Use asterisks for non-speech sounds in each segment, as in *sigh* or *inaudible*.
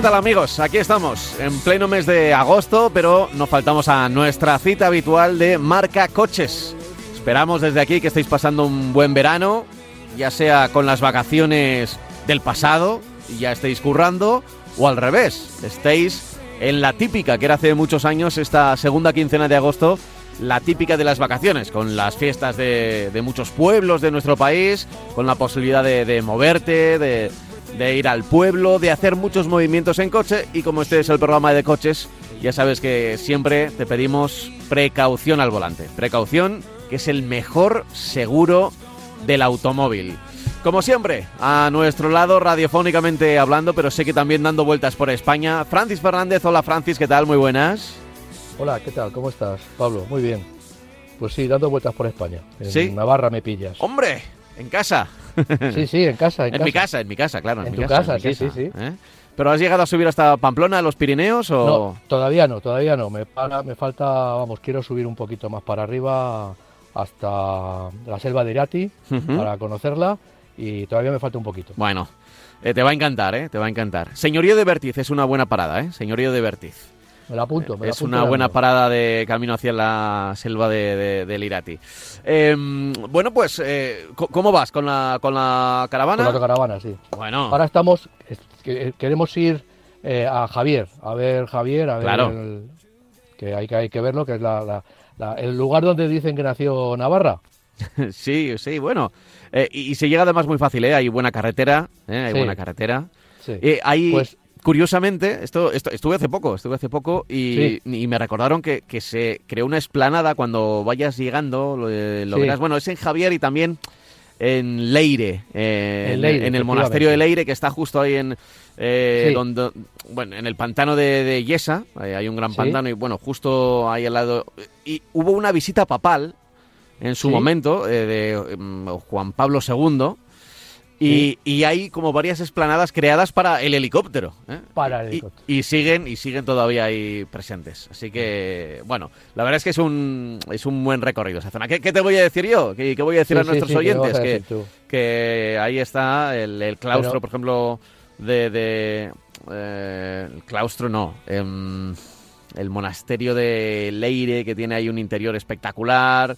¿Qué tal amigos? Aquí estamos, en pleno mes de agosto, pero no faltamos a nuestra cita habitual de Marca Coches. Esperamos desde aquí que estéis pasando un buen verano, ya sea con las vacaciones del pasado y ya estéis currando, o al revés, estéis en la típica que era hace muchos años, esta segunda quincena de agosto, la típica de las vacaciones, con las fiestas de, de muchos pueblos de nuestro país, con la posibilidad de, de moverte, de, de ir al pueblo, de hacer muchos movimientos en coche y como este es el programa de coches, ya sabes que siempre te pedimos precaución al volante. Precaución, que es el mejor seguro del automóvil. Como siempre, a nuestro lado, radiofónicamente hablando, pero sé que también dando vueltas por España, Francis Fernández. Hola Francis, ¿qué tal? Muy buenas. Hola, ¿qué tal? ¿Cómo estás, Pablo? Muy bien. Pues sí, dando vueltas por España. En ¿Sí? Navarra me pillas. ¡Hombre! En casa. *laughs* Sí, sí, en casa, en, En mi casa, en mi casa, claro. En, En mi tu casa, casa, en mi sí, sí, sí. ¿eh? ¿Pero has llegado a subir hasta Pamplona, a los Pirineos o...? No, todavía no, todavía no. Me, para- me falta, vamos, quiero subir un poquito más para arriba hasta la selva de Irati para conocerla y todavía me falta un poquito. Bueno, eh, te va a encantar, ¿eh? Te va a encantar. Señorío de Vertiz es una buena parada, ¿eh? Señorío de Vertiz. Me la apunto, me la Es apunto una buena parada de camino hacia la selva de, de- del Irati. Eh, bueno, pues, eh, ¿cómo vas con la, con la caravana? Con la caravana, sí. Bueno, Ahora estamos, es- que- queremos ir eh, a Javier, a ver Javier, a ver Claro. el- que hay que hay que verlo, que es la, la- la- el lugar donde dicen que nació Navarra. *laughs* sí, sí, bueno. Eh, y, y se llega además muy fácil, ¿eh? Hay buena carretera, ¿eh? Hay Sí. buena carretera. Sí. Eh, hay, Pues- curiosamente, esto, esto- estuve hace poco, estuve hace poco y, y me recordaron que, que se creó una esplanada cuando vayas llegando, lo, eh, lo Sí. verás. Bueno, es en Javier y también en Leire, eh, En en, Leire, en el monasterio de. Leire, que está justo ahí en, eh, Sí. donde, bueno, en el pantano de, de Yesa, hay un gran pantano y bueno, justo ahí al lado. Y hubo una visita papal en su momento eh, de mm, Juan Pablo II. Y, y hay como varias esplanadas creadas para el helicóptero. ¿eh? Para el helicóptero. Y, siguen y siguen todavía ahí presentes. Así que, bueno, la verdad es que es un, es un buen recorrido esa zona. ¿Qué, qué te voy a decir yo? ¿Qué, qué voy a decir Sí, a nuestros sí, ¿qué me vas oyentes? a que, que ahí está el, el claustro, Pero- por ejemplo, de... de, eh, el claustro no. em, el monasterio de Leire, que tiene ahí un interior espectacular.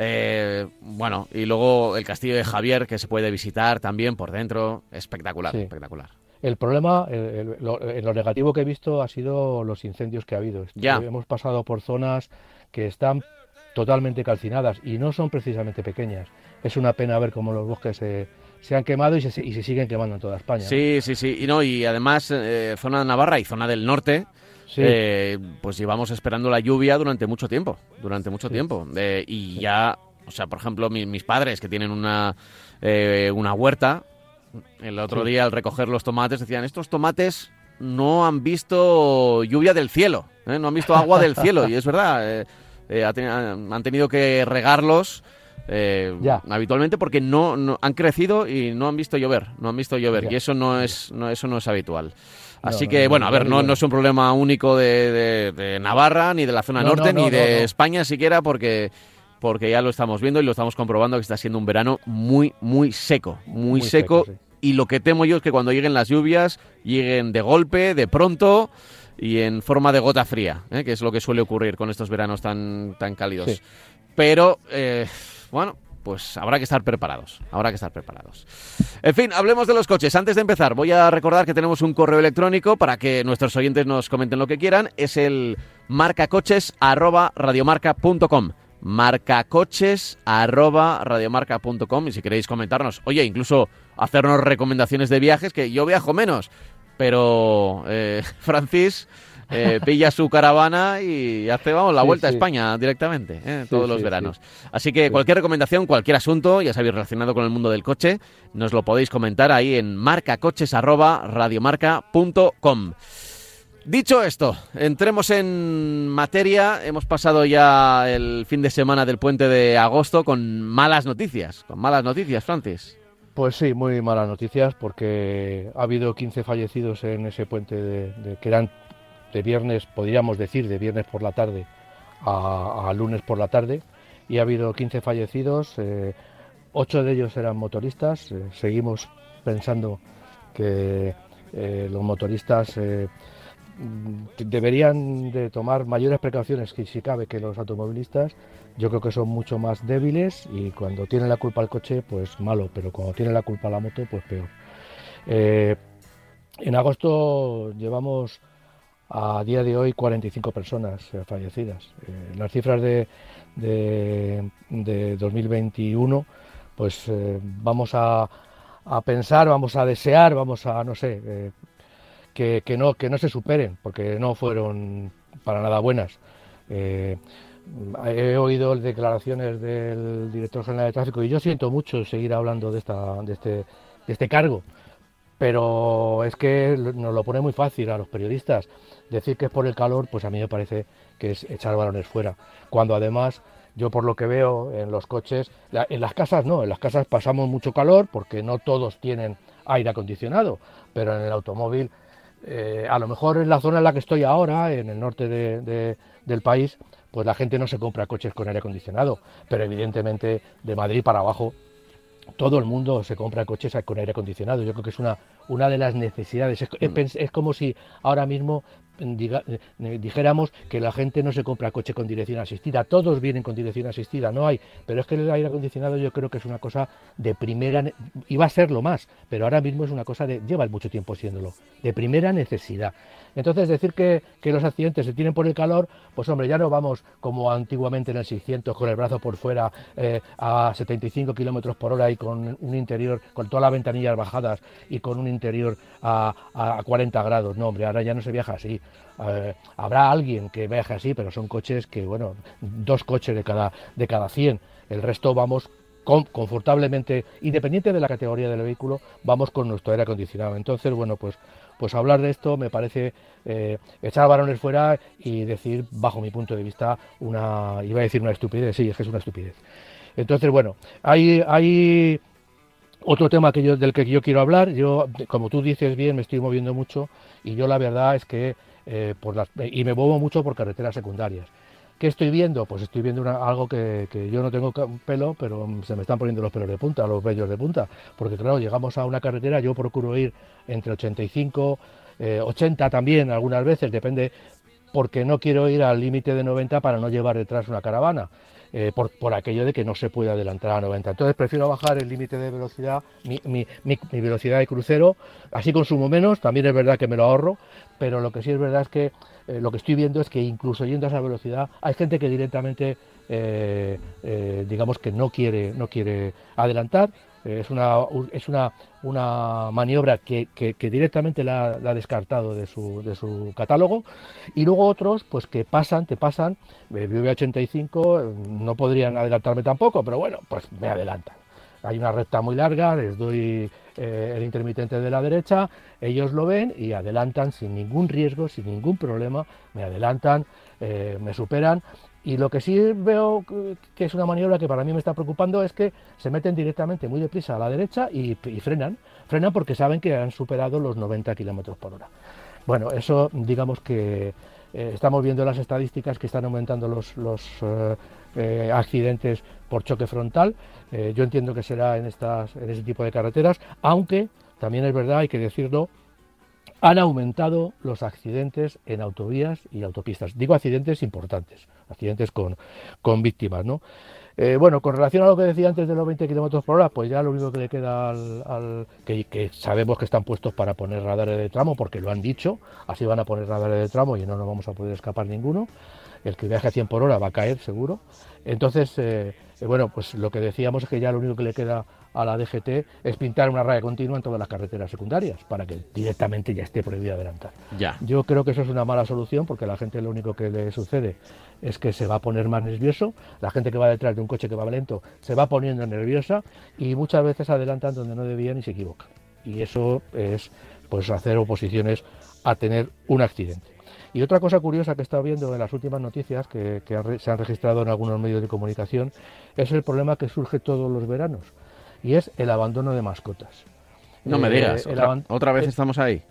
Eh, bueno, y luego el castillo de Javier, que se puede visitar también por dentro. Espectacular, Sí. espectacular. El problema, el- el- lo, lo negativo que he visto ha sido los incendios que ha habido. Ya. Hemos pasado por zonas que están totalmente calcinadas y no son precisamente pequeñas. Es una pena ver cómo los bosques se, se han quemado y se, y se siguen quemando en toda España. Sí, sí, sí. Y no, y además, eh, zona de Navarra y zona del norte, Sí. eh, pues llevamos esperando la lluvia durante mucho tiempo. Durante mucho Sí. tiempo. Eh, y ya, o sea, por ejemplo, mi- mis padres que tienen una, eh, una huerta, el otro Sí. día al recoger los tomates decían, estos tomates no han visto lluvia del cielo, ¿eh? no han visto agua del *laughs* cielo. Y es verdad, han han tenido que regarlos. eh, Ya. habitualmente porque no, no- han crecido y no han visto llover, no han visto llover Ya. y eso no es no, eso no es habitual. Así no, que no, bueno, a ver, no, no, es un problema único de, de- de Navarra ni de la zona No, norte no, ni de. España siquiera porque porque ya lo estamos viendo y lo estamos comprobando que está siendo un verano muy muy seco, muy, Muy seco, seco, sí. y lo que temo yo es que cuando lleguen las lluvias lleguen de golpe, de pronto y en forma de gota fría, ¿eh? que es lo que suele ocurrir con estos veranos tan tan cálidos. Sí. Pero eh, bueno, pues habrá que estar preparados. Habrá que estar preparados. En fin, hablemos de los coches. Antes de empezar, voy a recordar que tenemos un correo electrónico para que nuestros oyentes nos comenten lo que quieran. Es el marcacoches@radiomarca.com. marcacoches@radiomarca.com y si queréis comentarnos, oye, incluso hacernos recomendaciones de viajes que yo viajo menos, pero eh, *laughs* Francis eh, pilla su caravana y hace vamos la Sí, vuelta a. España directamente, eh, Sí, todos los veranos. Así que cualquier recomendación, cualquier asunto, ya sabéis, relacionado con el mundo del coche, nos lo podéis comentar ahí en marcacoches@radiomarca.com. Dicho esto, entremos en materia. Hemos pasado ya el fin de semana del puente de agosto con malas noticias. Con malas noticias, Francis. Pues sí, muy malas noticias porque ha habido 15 fallecidos en ese puente de, que eran de viernes, podríamos decir, de viernes por la tarde a, lunes por la tarde. Y ha habido 15 fallecidos, eh, 8 de ellos eran motoristas. Eh, seguimos pensando que eh, los motoristas eh, deberían de tomar mayores precauciones que si cabe que los automovilistas. Yo creo que son mucho más débiles y cuando tienen la culpa el coche, pues malo, pero cuando tienen la culpa la moto, pues peor. En agosto llevamos a día de hoy 45 personas eh, fallecidas. Eh, las cifras de, de, 2021, pues vamos a, a, pensar, vamos a desear, vamos a, no sé, que, no, que no se superen, porque no fueron para nada buenas. Eh, he oído declaraciones del director general de tráfico y yo siento mucho seguir hablando de, esta, de, este, de este cargo, pero es que nos lo pone muy fácil a los periodistas. Decir que es por el calor, pues a mí me parece que es echar balones fuera, cuando además yo por lo que veo en los coches, en las casas no, en las casas pasamos mucho calor porque no todos tienen aire acondicionado, pero en el automóvil eh, a lo mejor en la zona en la que estoy ahora, en el norte del país, pues la gente no se compra coches con aire acondicionado, pero evidentemente de Madrid para abajo todo el mundo se compra coches con aire acondicionado. Yo creo que es una, una de las necesidades. Es, mm. es, como si ahora mismo eh, dijéramos que la gente no se compra coche con dirección asistida, todos vienen con dirección asistida, no hay, pero es que el aire acondicionado yo creo que es una cosa de primera, y va a serlo más, pero ahora mismo es una cosa de, lleva mucho tiempo siéndolo, de primera necesidad. Entonces decir que, los accidentes se tienen por el calor, pues hombre, ya no vamos como antiguamente en el 600 con el brazo por fuera eh, a 75 kilómetros por hora y con un interior, con todas las ventanillas bajadas y con un interior a, a 40 grados, no hombre, ahora ya no se viaja así. Eh, habrá alguien que viaje así, pero son coches que, bueno, dos coches de cada, de cada 100. El resto vamos confortablemente, independiente de la categoría del vehículo, vamos con nuestro aire acondicionado. Entonces, bueno, pues, pues hablar de esto me parece eh, echar varones fuera y decir, bajo mi punto de vista, una, iba a decir una estupidez, sí, es que es una estupidez. Entonces, bueno, hay, hay otro tema que yo, del que yo quiero hablar. Yo, como tú dices bien, me estoy moviendo mucho y yo la verdad es que eh, por las, y me muevo mucho por carreteras secundarias. ¿Qué estoy viendo? Pues estoy viendo algo que, yo no tengo pelo, pero se me están poniendo los pelos de punta, los vellos de punta. Porque claro, llegamos a una carretera, yo procuro ir entre 85, 80 eh, también algunas veces, depende, porque no quiero ir al límite de 90 para no llevar detrás una caravana. Eh, por, aquello de que no se puede adelantar a 90. Entonces prefiero bajar el límite de velocidad, mi, velocidad de crucero, así consumo menos, también es verdad que me lo ahorro, pero lo que sí es verdad es que eh, lo que estoy viendo es que incluso yendo a esa velocidad hay gente que directamente, eh, digamos que no quiere, no quiere adelantar, es una, es una, una maniobra que, directamente la, ha descartado de su, de su catálogo. Y luego otros, pues que pasan, te pasan, eh, 85, eh, no podrían adelantarme tampoco, pero bueno, pues me adelantan. Hay una recta muy larga, les doy eh, el intermitente de la derecha, ellos lo ven y adelantan sin ningún riesgo, sin ningún problema, me adelantan, eh, me superan y lo que sí veo que es una maniobra que para mí me está preocupando es que se meten directamente muy deprisa a la derecha y, frenan. Frenan porque saben que han superado los 90 kilómetros por hora. Bueno, eso digamos que eh, estamos viendo las estadísticas que están aumentando los, eh, eh, accidentes por choque frontal. yo entiendo que será en, estas, en ese tipo de carreteras, aunque también es verdad, hay que decirlo, han aumentado los accidentes en autovías y autopistas. Digo accidentes importantes, accidentes con, con víctimas, ¿no? Eh, bueno, con relación a lo que decía antes de los 20 kilómetros por hora, pues ya lo único que le queda al, que, sabemos que están puestos para poner radares de tramo, porque lo han dicho, así van a poner radares de tramo y no nos vamos a poder escapar ninguno. El que viaje a 100 por hora va a caer seguro. Entonces, eh, eh, bueno, pues lo que decíamos es que ya lo único que le queda a la DGT es pintar una raya continua en todas las carreteras secundarias para que directamente ya esté prohibido adelantar. Ya. Yo creo que eso es una mala solución porque a la gente lo único que le sucede es que se va a poner más nervioso, la gente que va detrás de un coche que va lento se va poniendo nerviosa y muchas veces adelantan donde no debían y se equivocan. Y eso es pues hacer oposiciones a tener un accidente. Y otra cosa curiosa que he estado viendo en las últimas noticias que, se han registrado en algunos medios de comunicación es el problema que surge todos los veranos y es el abandono de mascotas. No me digas, eh, otra, vez estamos ahí.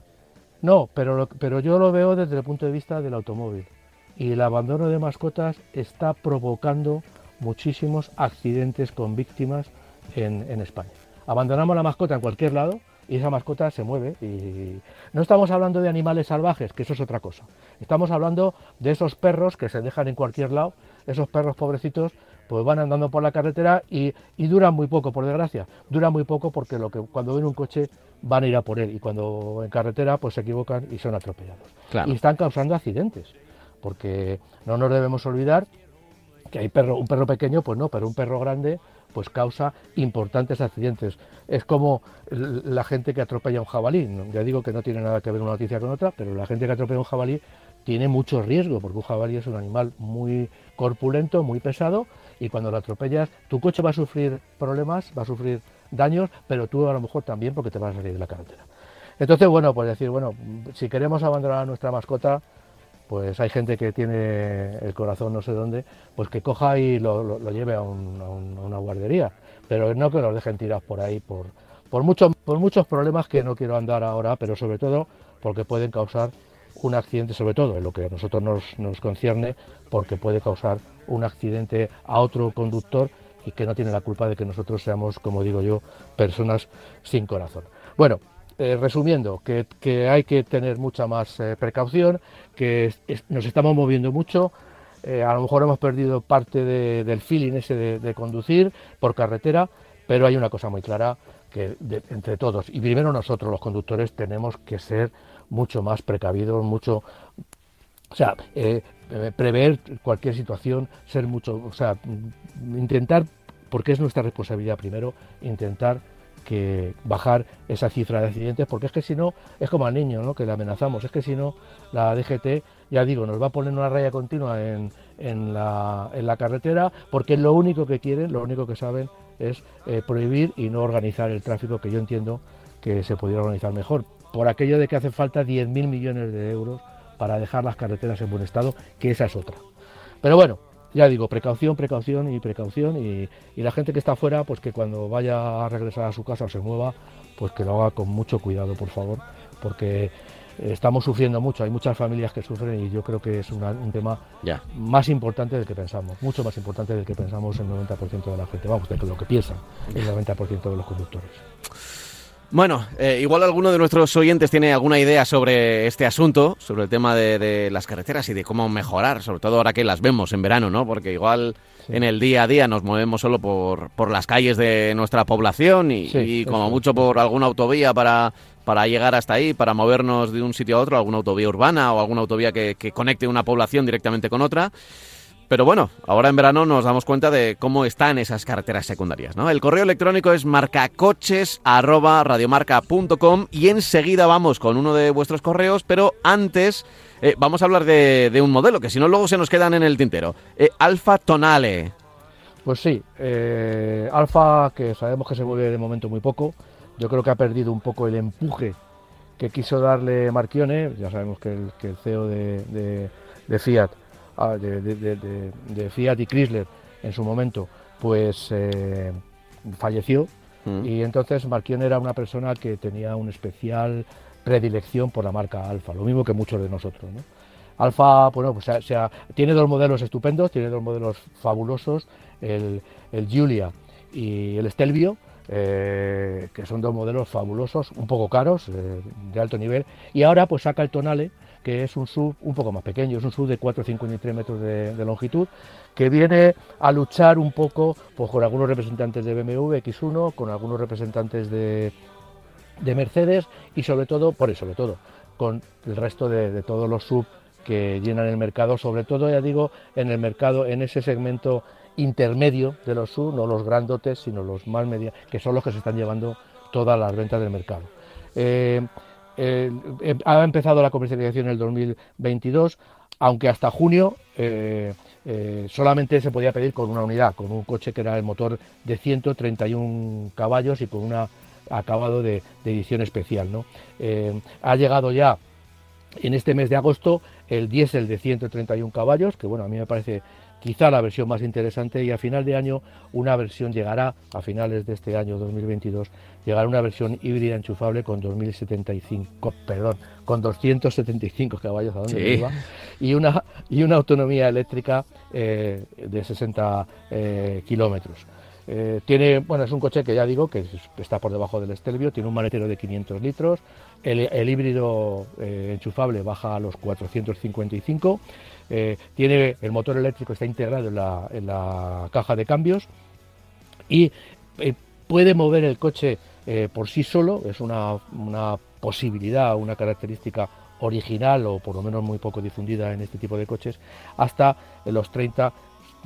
No, pero, pero yo lo veo desde el punto de vista del automóvil. Y el abandono de mascotas está provocando muchísimos accidentes con víctimas en, en España. Abandonamos la mascota en cualquier lado y esa mascota se mueve. Y no estamos hablando de animales salvajes, que eso es otra cosa. Estamos hablando de esos perros que se dejan en cualquier lado, esos perros pobrecitos, pues van andando por la carretera y, duran muy poco, por desgracia. Duran muy poco porque lo que cuando ven un coche van a ir a por él y cuando en carretera pues se equivocan y son atropellados. Y están causando accidentes, porque no nos debemos olvidar que hay perro, un perro pequeño, pues no, pero un perro grande pues causa importantes accidentes. Es como la gente que atropella un jabalí. Ya digo que no tiene nada que ver una noticia con otra, pero la gente que atropella un jabalí tiene mucho riesgo, porque un jabalí es un animal muy corpulento, muy pesado, y cuando lo atropellas, tu coche va a sufrir problemas, va a sufrir daños, pero tú a lo mejor también porque te vas a salir de la carretera. Entonces, bueno, pues decir, bueno, si queremos abandonar a nuestra mascota, pues hay gente que tiene el corazón no sé dónde, pues que coja y lo, lleve a, una guardería, pero no que los dejen tirados por ahí por, muchos problemas que no quiero andar ahora, pero sobre todo porque pueden causar un accidente, sobre todo en lo que a nosotros nos, nos concierne, porque puede causar un accidente a otro conductor y que no tiene la culpa de que nosotros seamos, como digo yo, personas sin corazón. Bueno, eh, resumiendo, que, hay que tener mucha más eh, precaución, que nos estamos moviendo mucho, eh, a lo mejor hemos perdido parte del feeling ese de, conducir por carretera, pero hay una cosa muy clara, que entre todos, y primero nosotros los conductores tenemos que ser mucho más precavidos, mucho, o sea, prever cualquier situación, ser mucho, o sea, intentar, porque es nuestra responsabilidad primero, intentar que bajar esa cifra de accidentes, porque es que si no, es como al niño, ¿no? que le amenazamos, es que si no, la DGT, ya digo, nos va a poner una raya continua en, en, la, en la carretera, porque lo único que quieren, lo único que saben es eh, prohibir y no organizar el tráfico, que yo entiendo que se podría organizar mejor, por aquello de que hace falta 10.000 millones de euros para dejar las carreteras en buen estado, que esa es otra. Pero bueno, ya digo, precaución, precaución y precaución y, la gente que está afuera, pues que cuando vaya a regresar a su casa o se mueva, pues que lo haga con mucho cuidado, por favor, porque estamos sufriendo mucho, hay muchas familias que sufren y yo creo que es un tema más importante del que pensamos, mucho más importante del que pensamos el 90% de la gente, vamos, de lo que piensan el 90% de los conductores. Bueno, eh, igual alguno de nuestros oyentes tiene alguna idea sobre este asunto, sobre el tema de, las carreteras y de cómo mejorar, sobre todo ahora que las vemos en verano, ¿no? Porque igual en el día a día nos movemos solo por, por las calles de nuestra población y, como mucho por alguna autovía para, para llegar hasta ahí, para movernos de un sitio a otro, alguna autovía urbana o alguna autovía que, que conecte una población directamente con otra. Pero bueno, ahora en verano nos damos cuenta de cómo están esas carreteras secundarias, ¿no? El correo electrónico es marcacoches@radiomarca.com y enseguida vamos con uno de vuestros correos, pero antes eh, vamos a hablar de, un modelo que si no luego se nos quedan en el tintero. Eh, Alfa Tonale. Pues sí, eh, Alfa que sabemos que se mueve de momento muy poco, yo creo que ha perdido un poco el empuje que quiso darle Marchione, ya sabemos que el, CEO de Fiat de, Fiat y Chrysler en su momento, pues eh, falleció mm. y entonces Marquion era una persona que tenía una especial predilección por la marca Alfa, lo mismo que muchos de nosotros. Alfa, bueno, pues sea, tiene dos modelos estupendos, tiene dos modelos fabulosos, el, el Giulia y el Stelvio, eh, que son dos modelos fabulosos, un poco caros, eh, de alto nivel, y ahora pues saca el Tonale, que es un sub un poco más pequeño, es un sub de 4,53 metros de, longitud, que viene a luchar un poco pues, con algunos representantes de BMW X1, con algunos representantes de, de Mercedes y sobre todo, por eso, sobre todo, con el resto de, todos los sub que llenan el mercado, sobre todo, ya digo, en el mercado, en ese segmento intermedio de los sub, no los grandotes, sino los más medios, que son los que se están llevando todas las ventas del mercado. Eh, eh, eh, ha empezado la comercialización en el 2022, aunque hasta junio eh, solamente se podía pedir con una unidad, con un coche que era el motor de 131 caballos y con un acabado de, edición especial. ha llegado ya en este mes de agosto el diésel de 131 caballos, que bueno, a mí me parece quizá la versión más interesante y a final de año una versión llegará, a finales de este año 2022, llegará una versión híbrida enchufable con 2075, perdón, con 275 caballos a donde iba, y una, y una autonomía eléctrica eh, de 60 eh, kilómetros. Eh, tiene, bueno, es un coche que ya digo que está por debajo del Stelvio, tiene un maletero de 500 litros, el, híbrido enchufable baja a los 455 eh, tiene el motor eléctrico está integrado en la, caja de cambios y eh, puede mover el coche eh, por sí solo, es una, una posibilidad, una característica original o por lo menos muy poco difundida en este tipo de coches, hasta los 30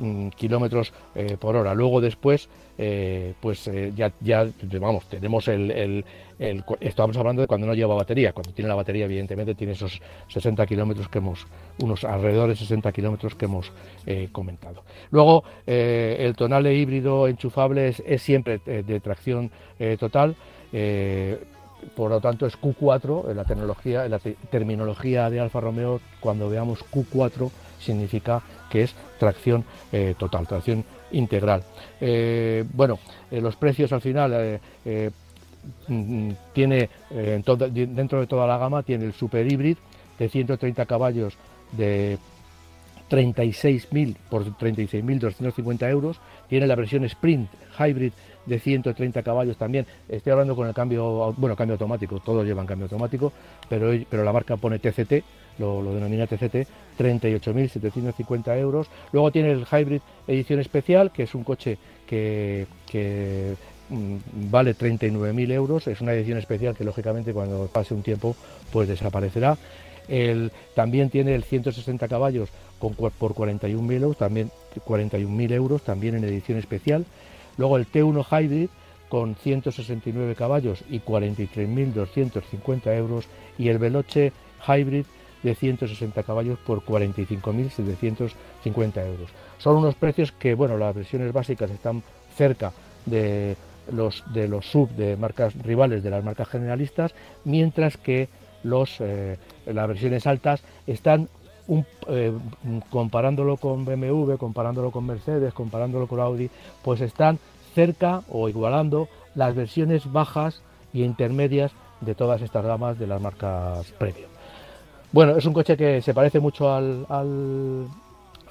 Mm, kilómetros eh, por hora. Luego después, eh, pues eh, ya, ya, vamos, tenemos el, Estamos hablando de cuando no lleva batería. Cuando tiene la batería, evidentemente, tiene esos 60 kilómetros que hemos... Unos alrededor de 60 kilómetros que hemos comentado. Luego, el tonale híbrido enchufable es, siempre de tracción total por lo tanto es Q4 en la tecnología, en la terminología de Alfa Romeo, cuando veamos Q4 significa que es tracción eh, total, tracción integral. Eh, bueno, eh, los precios al final mm, tiene dentro de toda la gama tiene el super híbrido de 130 caballos de 36.000 por 36.250 euros. Tiene la versión Sprint Hybrid de 130 caballos también. Estoy hablando con el cambio, bueno, cambio automático, todos llevan cambio automático, pero, pero la marca pone TCT, lo, denomina TCT, 38.750 euros. Luego tiene el Hybrid Edición Especial, que es un coche que, mm, vale 39.000 euros. Es una edición especial que lógicamente cuando pase un tiempo pues desaparecerá. El, también tiene el 160 caballos con, por 41.000 euros, también 41.000 euros, también en edición especial. Luego el T1 Hybrid con 169 caballos y 43.250 euros y el Veloce Hybrid de 160 caballos por 45.750 euros. Son unos precios que, bueno, las versiones básicas están cerca de los, de los sub de marcas rivales de las marcas generalistas, mientras que los, eh, las versiones altas están eh, comparándolo con BMW, comparándolo con Mercedes, comparándolo con Audi, pues están cerca o igualando las versiones bajas y intermedias de todas estas gamas de las marcas premium. Bueno, es un coche que se parece mucho al,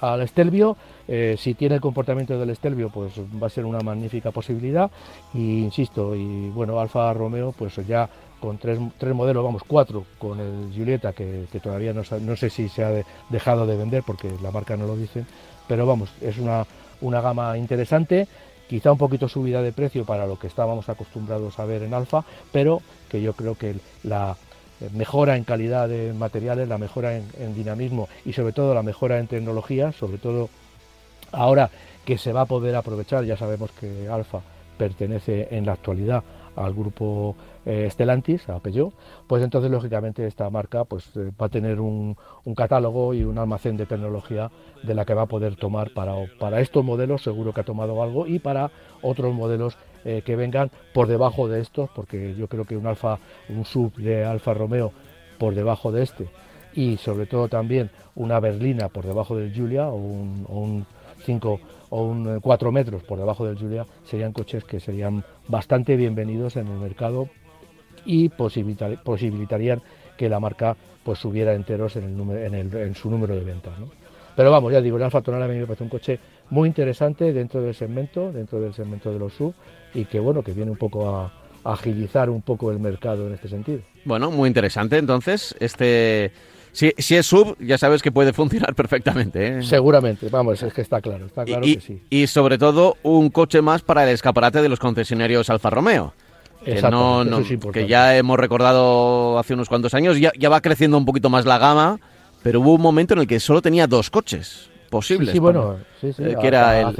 al, Stelvio. Eh, si tiene el comportamiento del Stelvio, pues va a ser una magnífica posibilidad. Y insisto, y bueno, Alfa Romeo, pues ya con tres, tres modelos, vamos, cuatro, con el Giulietta, que, todavía no, no, sé si se ha dejado de vender porque la marca no lo dice, pero vamos, es una, una gama interesante quizá un poquito subida de precio para lo que estábamos acostumbrados a ver en Alfa, pero que yo creo que la, mejora en calidad de materiales, la mejora en, dinamismo y sobre todo la mejora en tecnología, sobre todo ahora que se va a poder aprovechar, ya sabemos que Alfa pertenece en la actualidad al grupo eh, Stellantis, a Peugeot, pues entonces lógicamente esta marca pues, eh, va a tener un, catálogo y un almacén de tecnología de la que va a poder tomar para, para estos modelos, seguro que ha tomado algo, y para otros modelos eh, que vengan por debajo de estos, porque yo creo que un Alfa, un sub de Alfa Romeo por debajo de este, y sobre todo también una berlina por debajo del Giulia o un, 5 o un 4 metros por debajo del Giulia serían coches que serían bastante bienvenidos en el mercado y posibilitarían que la marca pues subiera enteros en, el en, en su número de ventas. ¿no? Pero vamos, ya digo, el Alfa Tonal a mí me parece un coche muy interesante dentro del segmento, dentro del segmento de los sub y que bueno, que viene un poco a, agilizar un poco el mercado en este sentido. Bueno, muy interesante entonces este si, si, es sub, ya sabes que puede funcionar *laughs* perfectamente. ¿eh? Seguramente, vamos, es que está claro, está claro y, que sí. Y sobre todo un coche más para el escaparate de los concesionarios Alfa Romeo. Que, no, que ya hemos recordado hace unos cuantos años, ya, ya, va creciendo un poquito más la gama, pero hubo un momento en el que solo tenía dos coches posibles. Sí, bueno, sí, sí, eh, que era el,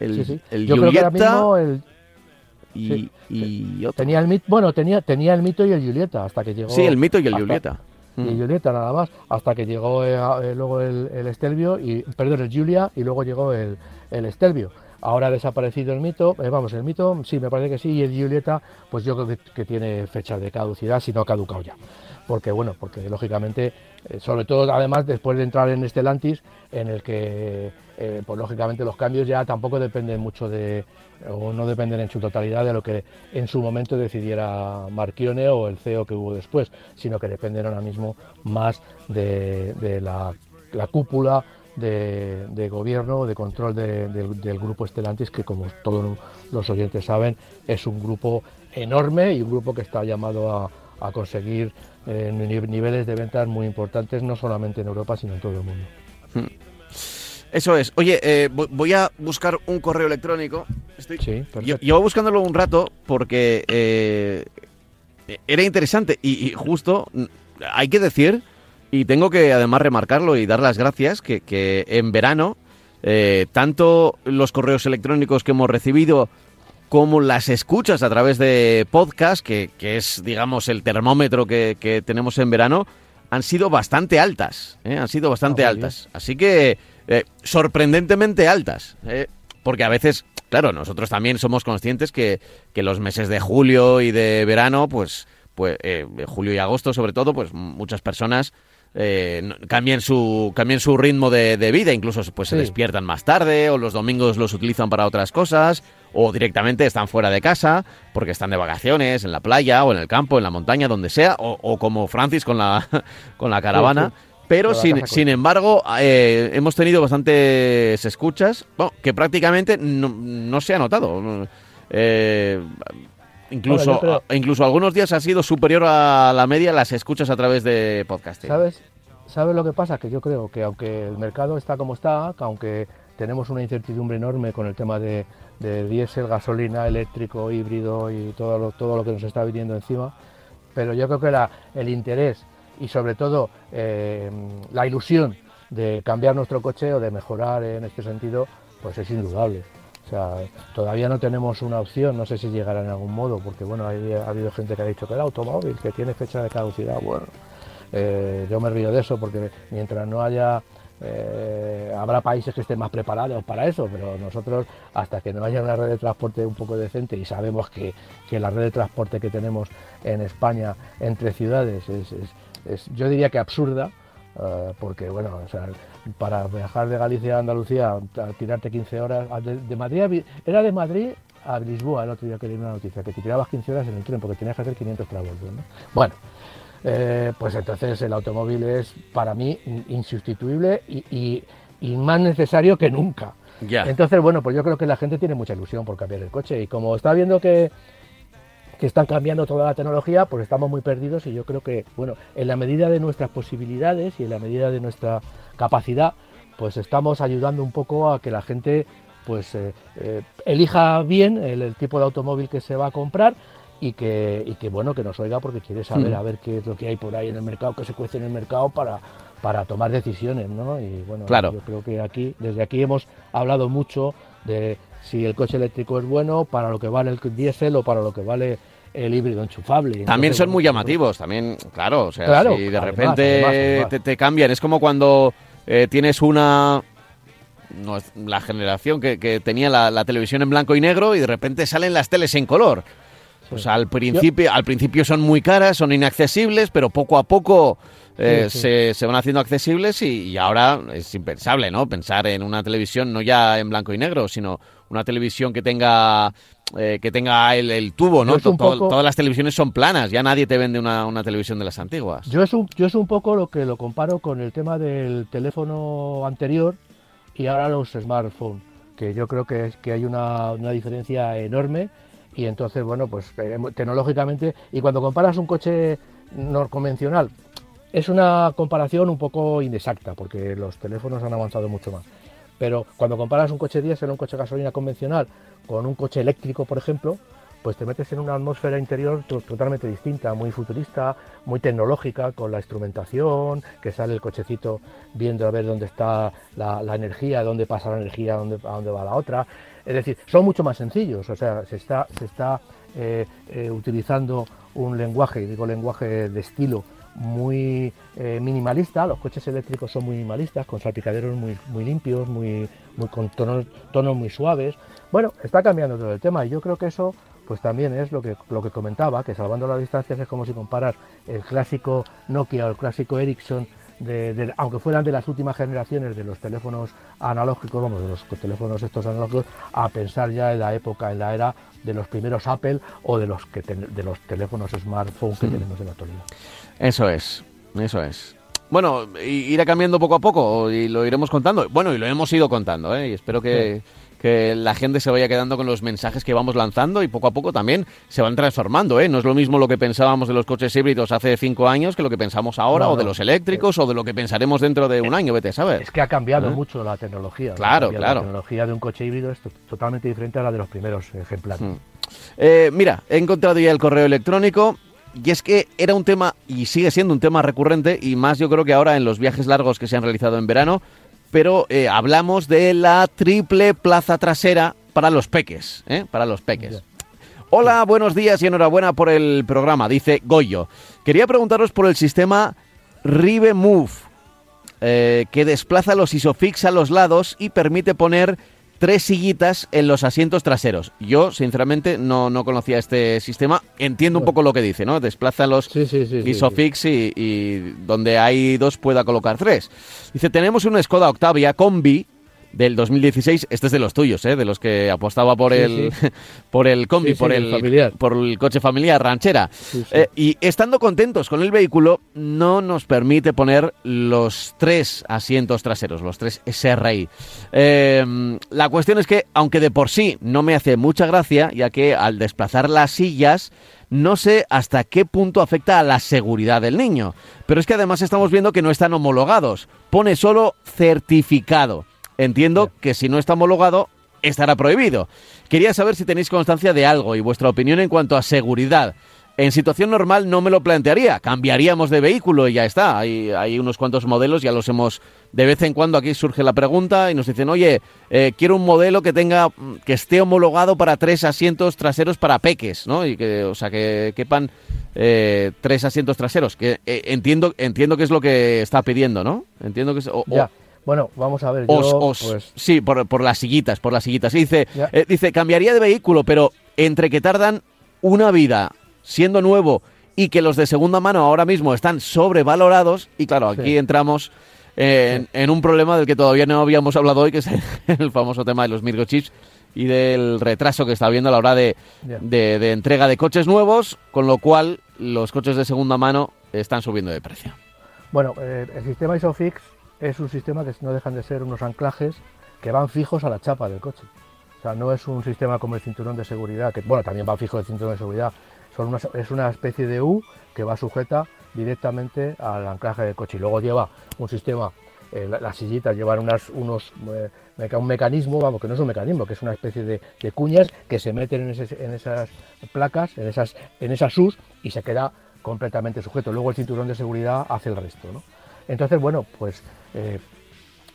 el, el Yo creo que ahora mismo el, y, otro. Tenía el mito, bueno, tenía, tenía el mito y el Julieta hasta que llegó. Sí, el mito y el Julieta. Y mm. Julieta nada más, hasta que llegó eh, eh, luego el, el, Estelvio, y, perdón, el Julia y luego llegó el, el Estelvio. Ahora ha desaparecido el mito, eh, vamos, el mito, sí, me parece que sí, y el Julieta, pues yo creo que, tiene fecha de caducidad, si no ha caducado ya. porque bueno, porque lógicamente, sobre todo además después de entrar en este Lantis, en el que eh, pues lógicamente los cambios ya tampoco dependen mucho de, o no dependen en su totalidad de lo que en su momento decidiera Marchione o el CEO que hubo después, sino que dependen ahora mismo más de, la, cúpula de, gobierno, de control del grupo Estelantis, que como todos los oyentes saben, es un grupo enorme y un grupo que está llamado a, a conseguir eh, niveles de ventas muy importantes, no solamente en Europa, sino en todo el mundo. Hmm. Eso es. Oye, eh, voy a buscar un correo electrónico. Estoy... Sí, yo, llevo buscándolo un rato porque eh, era interesante y, justo hay que decir, y tengo que además remarcarlo y dar las gracias, que, que en verano, tanto los correos electrónicos que hemos recibido como las escuchas a través de podcast, que, es, digamos, el termómetro que, tenemos en verano, han sido bastante altas. ¿eh? Han sido bastante altas. Así que, eh, sorprendentemente altas. ¿eh? porque a veces, claro, nosotros también somos conscientes que, que los meses de julio y de verano, pues, pues julio y agosto sobre todo, pues muchas personas eh, cambien su cambien su ritmo de, vida, incluso pues se despiertan más tarde o los domingos los utilizan para otras cosas o directamente están fuera de casa porque están de vacaciones en la playa o en el campo, en la montaña, donde sea, o, como Francis con la *laughs* con la caravana. Pero sin, sin, embargo, eh, hemos tenido bastantes escuchas que prácticamente no, se ha notado. Eh, Incluso, incluso algunos días ha sido superior a la media las escuchas a través de podcasting. ¿Sabes? ¿Sabes lo que pasa? Que yo creo que aunque el mercado está como está, que aunque tenemos una incertidumbre enorme con el tema de, diésel, gasolina, eléctrico, híbrido y todo lo, todo lo que nos está viniendo encima, pero yo creo que la, el interés y sobre todo eh, la ilusión de cambiar nuestro coche o de mejorar en este sentido, pues es indudable. O sea, todavía no tenemos una opción, no sé si llegará en algún modo, porque bueno, ha habido gente que ha dicho que el automóvil, que tiene fecha de caducidad, bueno, eh, yo me río de eso, porque mientras no haya, eh, habrá países que estén más preparados para eso, pero nosotros, hasta que no haya una red de transporte un poco decente, y sabemos que, la red de transporte que tenemos en España entre ciudades es yo diría que absurda, eh, porque bueno, o sea, para viajar de Galicia a Andalucía, a tirarte 15 horas, de, Madrid era de Madrid a Lisboa el otro día que leí una noticia, que te tirabas 15 horas en el tren porque tenías que hacer 500 trabajos. ¿no? Bueno, eh, pues entonces el automóvil es para mí insustituible y, más necesario que nunca. Entonces, bueno, pues yo creo que la gente tiene mucha ilusión por cambiar el coche y como está viendo que que están cambiando toda la tecnología, pues estamos muy perdidos y yo creo que, bueno, en la medida de nuestras posibilidades y en la medida de nuestra capacidad, pues estamos ayudando un poco a que la gente pues eh, eh, elija bien el, tipo de automóvil que se va a comprar y que, y que bueno que nos oiga porque quiere saber hmm. a ver qué es lo que hay por ahí en el mercado, que se cuece en el mercado para, para tomar decisiones, ¿no? Y bueno, yo creo que aquí, desde aquí hemos hablado mucho de si el coche eléctrico es bueno, para lo que vale el diésel o para lo que vale el híbrido enchufable. También son muy llamativos, también, claro, o sea, si de repente Te, cambian, es como cuando eh, tienes una... No, la generación que, tenía la, televisión en blanco y negro y de repente salen las teles en color. Pues al principio, al principio son muy caras, son inaccesibles, pero poco a poco eh, Se, van haciendo accesibles y, ahora es impensable, ¿no? Pensar en una televisión no ya en blanco y negro, sino una televisión que tenga eh, que tenga el, tubo, ¿no? Todas las televisiones son planas, ya nadie te vende una, televisión de las antiguas. Yo es, un, yo es un poco lo que lo comparo con el tema del teléfono anterior y ahora los smartphones, que yo creo que, es, que hay una, una diferencia enorme y entonces, bueno, pues eh, tecnológicamente, y cuando comparas un coche no convencional, es una comparación un poco inexacta, porque los teléfonos han avanzado mucho más. Pero cuando comparas un coche diésel, un coche gasolina convencional, con un coche eléctrico, por ejemplo, pues te metes en una atmósfera interior totalmente distinta, muy futurista, muy tecnológica, con la instrumentación, que sale el cochecito viendo a ver dónde está la, energía, dónde pasa la energía, dónde, a dónde va la otra. Es decir, son mucho más sencillos, o sea, se está, se está eh, eh, utilizando un lenguaje, digo lenguaje de estilo, muy eh, minimalista, los coches eléctricos son muy minimalistas, con salpicaderos muy, muy limpios, muy, muy con tonos, tonos muy suaves. Bueno, está cambiando todo el tema y yo creo que eso pues también es lo que, lo que comentaba, que salvando las distancias es como si comparas el clásico Nokia o el clásico Ericsson, de, aunque fueran de las últimas generaciones de los teléfonos analógicos, vamos, de los teléfonos estos analógicos, a pensar ya en la época, en la era de los primeros Apple o de los, que de los teléfonos smartphone que tenemos en la actualidad. Eso es, eso es. Bueno, irá cambiando poco a poco y lo iremos contando. Bueno, y lo hemos ido contando, ¿eh? y espero que que la gente se vaya quedando con los mensajes que vamos lanzando y poco a poco también se van transformando. ¿eh? No es lo mismo lo que pensábamos de los coches híbridos hace cinco años que lo que pensamos ahora, o de los eléctricos, o de lo que pensaremos dentro de un año, vete, ¿sabes? Es que ha cambiado ¿Eh? mucho la tecnología. Claro, claro. La tecnología de un coche híbrido es totalmente diferente a la de los primeros ejemplares. Hmm. Eh, mira, he encontrado ya el correo electrónico. Y es que era un tema, y sigue siendo un tema recurrente, y más yo creo que ahora en los viajes largos que se han realizado en verano, pero eh, hablamos de la triple plaza trasera para los peques, ¿eh? para los peques. Hola, buenos días y enhorabuena por el programa, dice Goyo. Quería preguntaros por el sistema Rive Move, eh, que desplaza los isofix a los lados y permite poner tres sillitas en los asientos traseros. Yo, sinceramente, no, no conocía este sistema. Entiendo un poco lo que dice, ¿no? Desplaza los Isofix y, y, donde hay dos pueda colocar tres. Dice, tenemos una Skoda Octavia Combi del 2016, este es de los tuyos, ¿eh? de los que apostaba por el *laughs* por el combi, por el por el coche familiar ranchera. Eh, y estando contentos con el vehículo, no nos permite poner los tres asientos traseros, los tres SRI. Em, la cuestión es que, aunque de por sí no me hace mucha gracia, ya que al desplazar las sillas no sé hasta qué punto afecta a la seguridad del niño. Pero es que además estamos viendo que no están homologados. Pone solo certificado. Entiendo que si no está homologado, estará prohibido. Quería saber si tenéis constancia de algo y vuestra opinión en cuanto a seguridad. En situación normal no me lo plantearía, cambiaríamos de vehículo y ya está. Hay, hay unos cuantos modelos, ya los hemos... De vez en cuando aquí surge la pregunta y nos dicen, oye, eh, quiero un modelo que tenga, que esté homologado para tres asientos traseros para peques, ¿no? Y que, o sea, que quepan eh, tres asientos traseros. Que eh, entiendo, entiendo que es lo que está pidiendo, ¿no? Entiendo que es... Bueno, vamos a ver. Yo, pues... Sí, por, las sillitas, por las sillitas. Dice, eh, dice, cambiaría de vehículo, pero entre que tardan una vida siendo nuevo y que los de segunda mano ahora mismo están sobrevalorados, y claro, aquí entramos en, un problema del que todavía no habíamos hablado hoy, que es el *laughs* famoso tema de los microchips y del retraso que está habiendo a la hora de, de, entrega de coches nuevos, con lo cual los coches de segunda mano están subiendo de precio. Bueno, eh, el sistema ISOFIX es un sistema que no dejan de ser unos anclajes que van fijos a la chapa del coche. O sea, no es un sistema como el cinturón de seguridad, que bueno, también va fijo el cinturón de seguridad, son es una especie de U que va sujeta directamente al anclaje del coche. Y luego lleva un sistema, eh, las sillitas llevan unas, unos, eh, un mecanismo, vamos, que no es un mecanismo, que es una especie de, cuñas que se meten en, en, esas placas, en esas, en esas US y se queda completamente sujeto. Luego el cinturón de seguridad hace el resto. ¿no? Entonces, bueno, pues eh,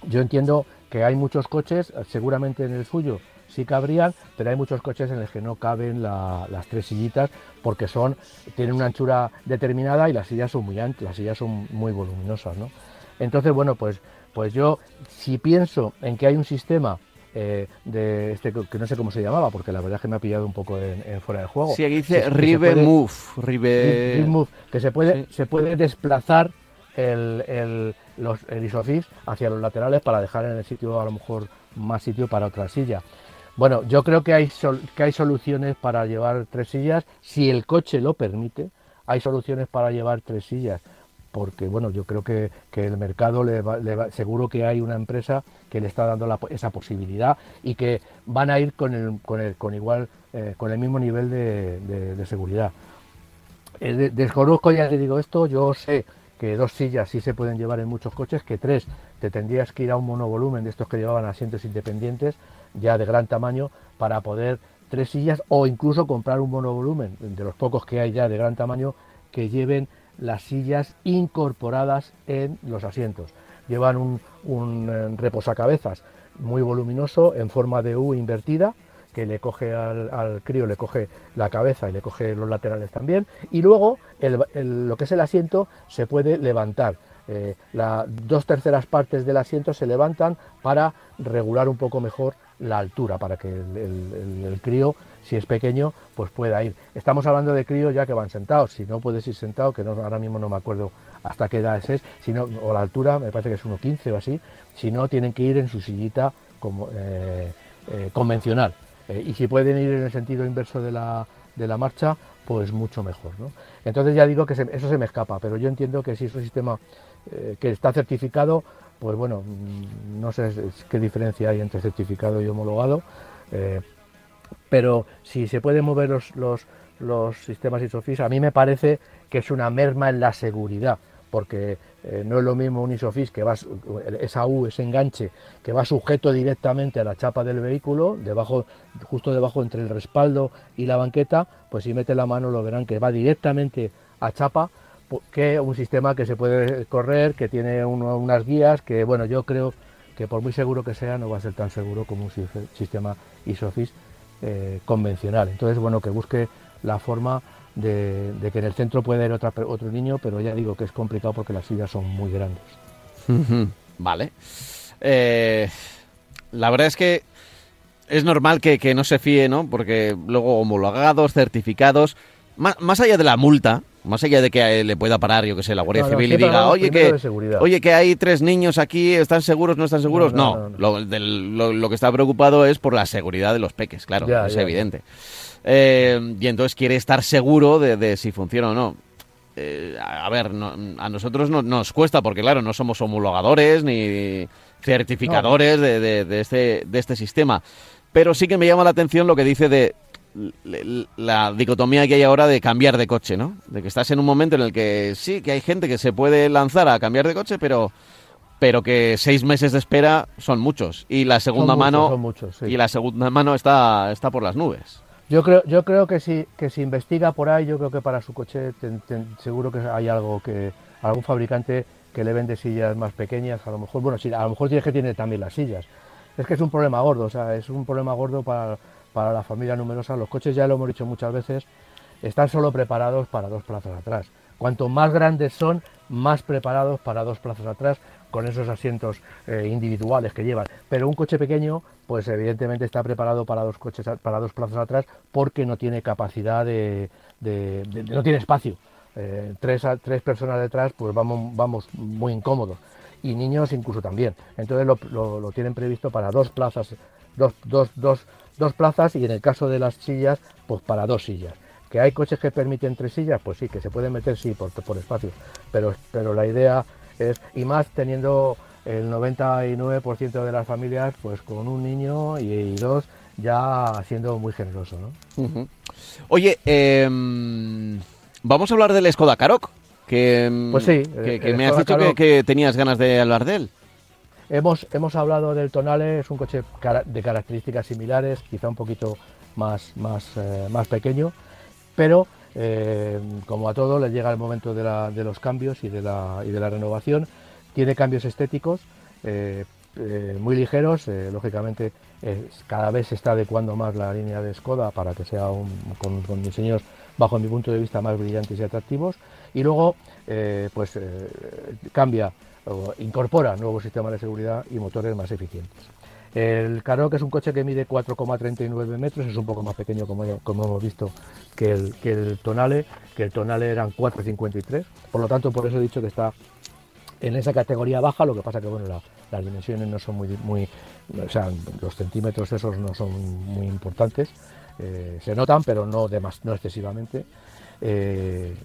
yo entiendo que hay muchos coches, seguramente en el suyo sí cabrían, pero hay muchos coches en los que no caben las tres sillitas porque son tienen una anchura determinada y las sillas son muy anchas, las sillas son muy voluminosas, ¿no? Entonces, bueno, pues, pues yo si pienso en que hay un sistema eh, de este que no sé cómo se llamaba, porque la verdad es que me ha pillado un poco en, fuera de juego. Sí, aquí dice Rive Move, Rive... Move, que se puede, se puede desplazar el, el, los, el hacia los laterales para dejar en el sitio a lo mejor más sitio para otra silla. Bueno, yo creo que hay, que hay soluciones para llevar tres sillas, si el coche lo permite, hay soluciones para llevar tres sillas, porque bueno, yo creo que, el mercado le seguro que hay una empresa que le está dando esa posibilidad y que van a ir con el, con el, con igual, eh, con el mismo nivel de, seguridad. Eh, desconozco, ya te digo esto, yo sé que dos sillas sí se pueden llevar en muchos coches, que tres te tendrías que ir a un monovolumen de estos que llevaban asientos independientes, ya de gran tamaño, para poder tres sillas o incluso comprar un monovolumen, de los pocos que hay ya de gran tamaño, que lleven las sillas incorporadas en los asientos. Llevan un, un eh, reposacabezas muy voluminoso en forma de U invertida, que le coge al, crío, le coge la cabeza y le coge los laterales también. Y luego lo que es el asiento se puede levantar. Eh, las dos terceras partes del asiento se levantan para regular un poco mejor la altura para que el, crío, si es pequeño, pues pueda ir. Estamos hablando de críos ya que van sentados, si no puedes ir sentado, que no, ahora mismo no me acuerdo hasta qué edad es, sino, o la altura, me parece que es 1,15 o así, si no tienen que ir en su sillita como, eh, eh, convencional. Eh, y si pueden ir en el sentido inverso de la, de la marcha, pues mucho mejor. ¿no? Entonces ya digo que eso se me escapa, pero yo entiendo que si es un sistema que está certificado, pues bueno, mm, no sé qué diferencia hay entre certificado y homologado, pero si se pueden mover los, los, los sistemas ISOFIS, a mí me parece que es una merma en la seguridad porque eh, no es lo mismo un isofix que va, esa U, ese enganche, que va sujeto directamente a la chapa del vehículo, debajo, justo debajo entre el respaldo y la banqueta, pues si mete la mano lo verán que va directamente a chapa, que un sistema que se puede correr, que tiene unas guías, que bueno, yo creo que por muy seguro que sea, no va a ser tan seguro como un sistema isofix eh, convencional. Entonces, bueno, que busque la forma de, que en el centro puede haber otra, otro niño, pero ya digo que es complicado porque las sillas son muy grandes. Vale. Eh, la verdad es que es normal que, no se fíe, ¿no? Porque luego homologados, certificados, más, allá de la multa, más allá de que le pueda parar, yo que sé, la Guardia Civil y diga, oye que, oye, que hay tres niños aquí, ¿están seguros, no están seguros? No, lo, que está preocupado es por la seguridad de los peques, claro, es evidente. Eh, y entonces quiere estar seguro de, si funciona o no. Eh, a ver, a nosotros no, nos cuesta porque, claro, no somos homologadores ni certificadores de, este, de este sistema. Pero sí que me llama la atención lo que dice de la dicotomía que hay ahora de cambiar de coche, ¿no? De que estás en un momento en el que sí, que hay gente que se puede lanzar a cambiar de coche, pero pero que seis meses de espera son muchos y la segunda mano y la segunda mano está está por las nubes. Yo creo, yo creo que si, que si investiga por ahí, yo creo que para su coche seguro que hay algo que, algún fabricante que le vende sillas más pequeñas, a lo mejor, bueno, sí, a lo mejor tiene que tiene también las sillas. Es que es un problema gordo, o sea, es un problema gordo para, para la familia numerosa. Los coches, ya lo hemos dicho muchas veces, están solo preparados para dos plazas atrás. Cuanto más grandes son, más preparados para dos plazas atrás, con esos asientos eh, individuales que llevan. Pero un coche pequeño, pues evidentemente está preparado para dos coches, para dos plazas atrás, porque no tiene capacidad de, no tiene espacio. Eh, tres, tres personas detrás, pues vamos, vamos muy incómodos. Y niños incluso también. Entonces lo, tienen previsto para dos plazas, dos, dos, dos, dos plazas y en el caso de las sillas, pues para dos sillas. ¿Que hay coches que permiten tres sillas? Pues sí, que se pueden meter, sí, por, por espacio. Pero, pero la idea y más teniendo el 99% de las familias pues con un niño y, dos ya siendo muy generoso. ¿no? Oye, em, vamos a hablar del Skoda Karoq, que, em, pues sí, que, me has dicho que, tenías ganas de hablar de él. Hemos, hemos hablado del Tonale, es un coche de características similares, quizá un poquito más, más, eh, más pequeño, pero eh, como a todo, le llega el momento de, los cambios y de, la, renovación. Tiene cambios estéticos eh, eh, muy ligeros, lógicamente cada vez se está adecuando más la línea de Skoda para que sea con, diseños, bajo mi punto de vista, más brillantes y atractivos. Y luego, pues cambia, o incorpora nuevos sistemas de seguridad y motores más eficientes. El Karoq es un coche que mide 4,39 metros, es un poco más pequeño como, hemos visto que el, Tonale, que el Tonale eran 4,53, por lo tanto por eso he dicho que está en esa categoría baja, lo que pasa que bueno, las dimensiones no son muy, muy, o sea, los centímetros esos no son muy importantes, eh, se notan pero no, no excesivamente. Eh,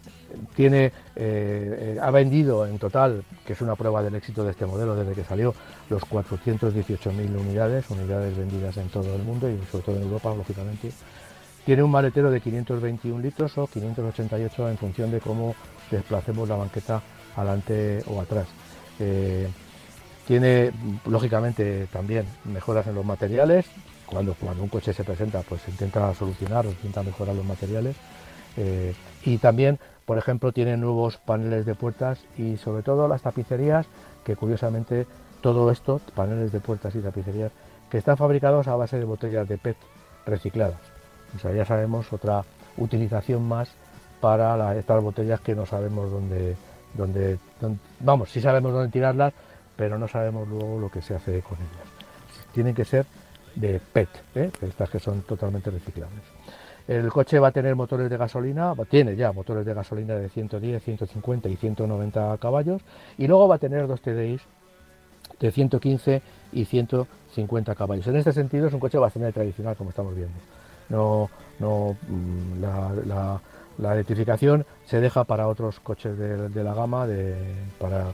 tiene, eh, ha vendido en total, que es una prueba del éxito de este modelo desde que salió, los 418.000 unidades, unidades vendidas en todo el mundo y sobre todo en Europa, lógicamente. Tiene un maletero de 521 litros o 588 en función de cómo desplacemos la banqueta adelante o atrás. Eh, tiene, lógicamente, también mejoras en los materiales. Cuando, cuando un coche se presenta, pues intenta solucionar o intenta mejorar los materiales. Eh, y también, por ejemplo, tiene nuevos paneles de puertas y sobre todo las tapicerías, que curiosamente todo esto, paneles de puertas y tapicerías, que están fabricados a base de botellas de PET recicladas. O sea, ya sabemos otra utilización más para estas botellas que no sabemos dónde, dónde, vamos, sí sabemos dónde tirarlas, pero no sabemos luego lo que se hace con ellas. Tienen que ser de PET, ¿eh? estas que son totalmente reciclables. El coche va a tener motores de gasolina, tiene ya motores de gasolina de 110, 150 y 190 caballos y luego va a tener dos TDIs de 115 y 150 caballos. En este sentido es un coche bastante tradicional como estamos viendo. No, no, mm, la, electrificación se deja para otros coches de, la gama, de, para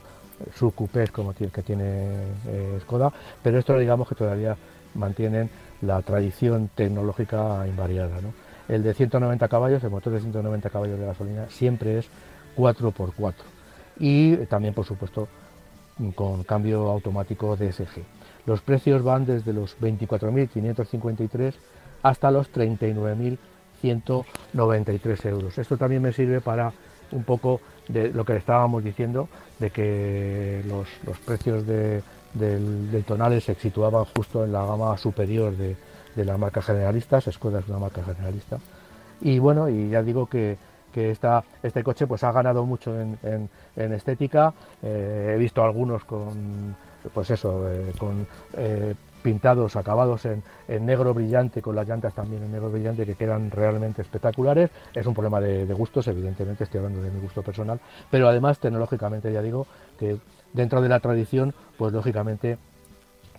subcoupés como que tiene eh, Skoda, pero esto digamos que todavía mantienen la tradición tecnológica invariada. El de 190 caballos, el motor de 190 caballos de gasolina, siempre es 4x4 y también, por supuesto, con cambio automático DSG. Los precios van desde los 24.553 hasta los 39.193 euros. Esto también me sirve para un poco de lo que estábamos diciendo, de que los, precios del, del, Tonales se situaban justo en la gama superior de, de las marcas generalistas, Skoda es una marca generalista. Y bueno, y ya digo que, que este coche pues ha ganado mucho en, estética. Eh, he visto algunos con, pues eso, eh, con eh, pintados, acabados en, negro brillante, con las llantas también en negro brillante, que quedan realmente espectaculares. Es un problema de gustos, evidentemente, estoy hablando de mi gusto personal, pero además tecnológicamente ya digo que dentro de la tradición, pues lógicamente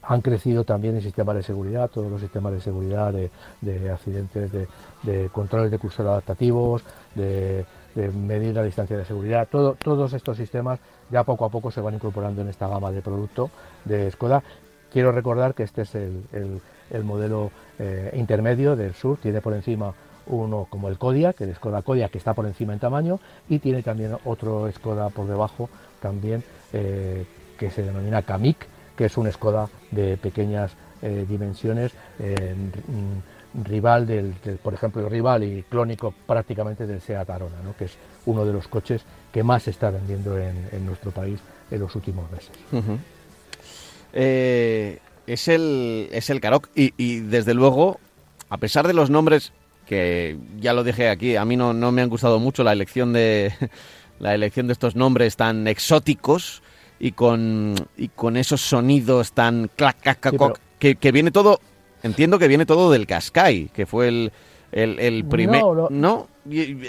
han crecido también el sistema de seguridad, todos los sistemas de seguridad de, accidentes, de, controles de cursor adaptativos, de, medir la distancia de seguridad, todos estos sistemas ya poco a poco se van incorporando en esta gama de producto de Skoda. Quiero recordar que este es el, modelo eh, intermedio del sur, tiene por encima uno como el Kodiaq, el Skoda Kodiaq que está por encima en tamaño y tiene también otro Skoda por debajo también eh, que se denomina Kamik que es un Skoda de pequeñas eh, dimensiones, eh, mm, rival del, por ejemplo, rival y clónico prácticamente del Seat Arona, que es uno de los coches que más se está vendiendo en, nuestro país en los últimos meses. Eh, es el es el Karoq y, desde luego, a pesar de los nombres que ya lo dije aquí, a mí no, no me han gustado mucho la elección de *laughs* la elección de estos nombres tan exóticos y con, y con esos sonidos tan clac, clac, clac, que, que, viene todo, entiendo que viene todo del Cascai, que fue el, el, primer... No, no,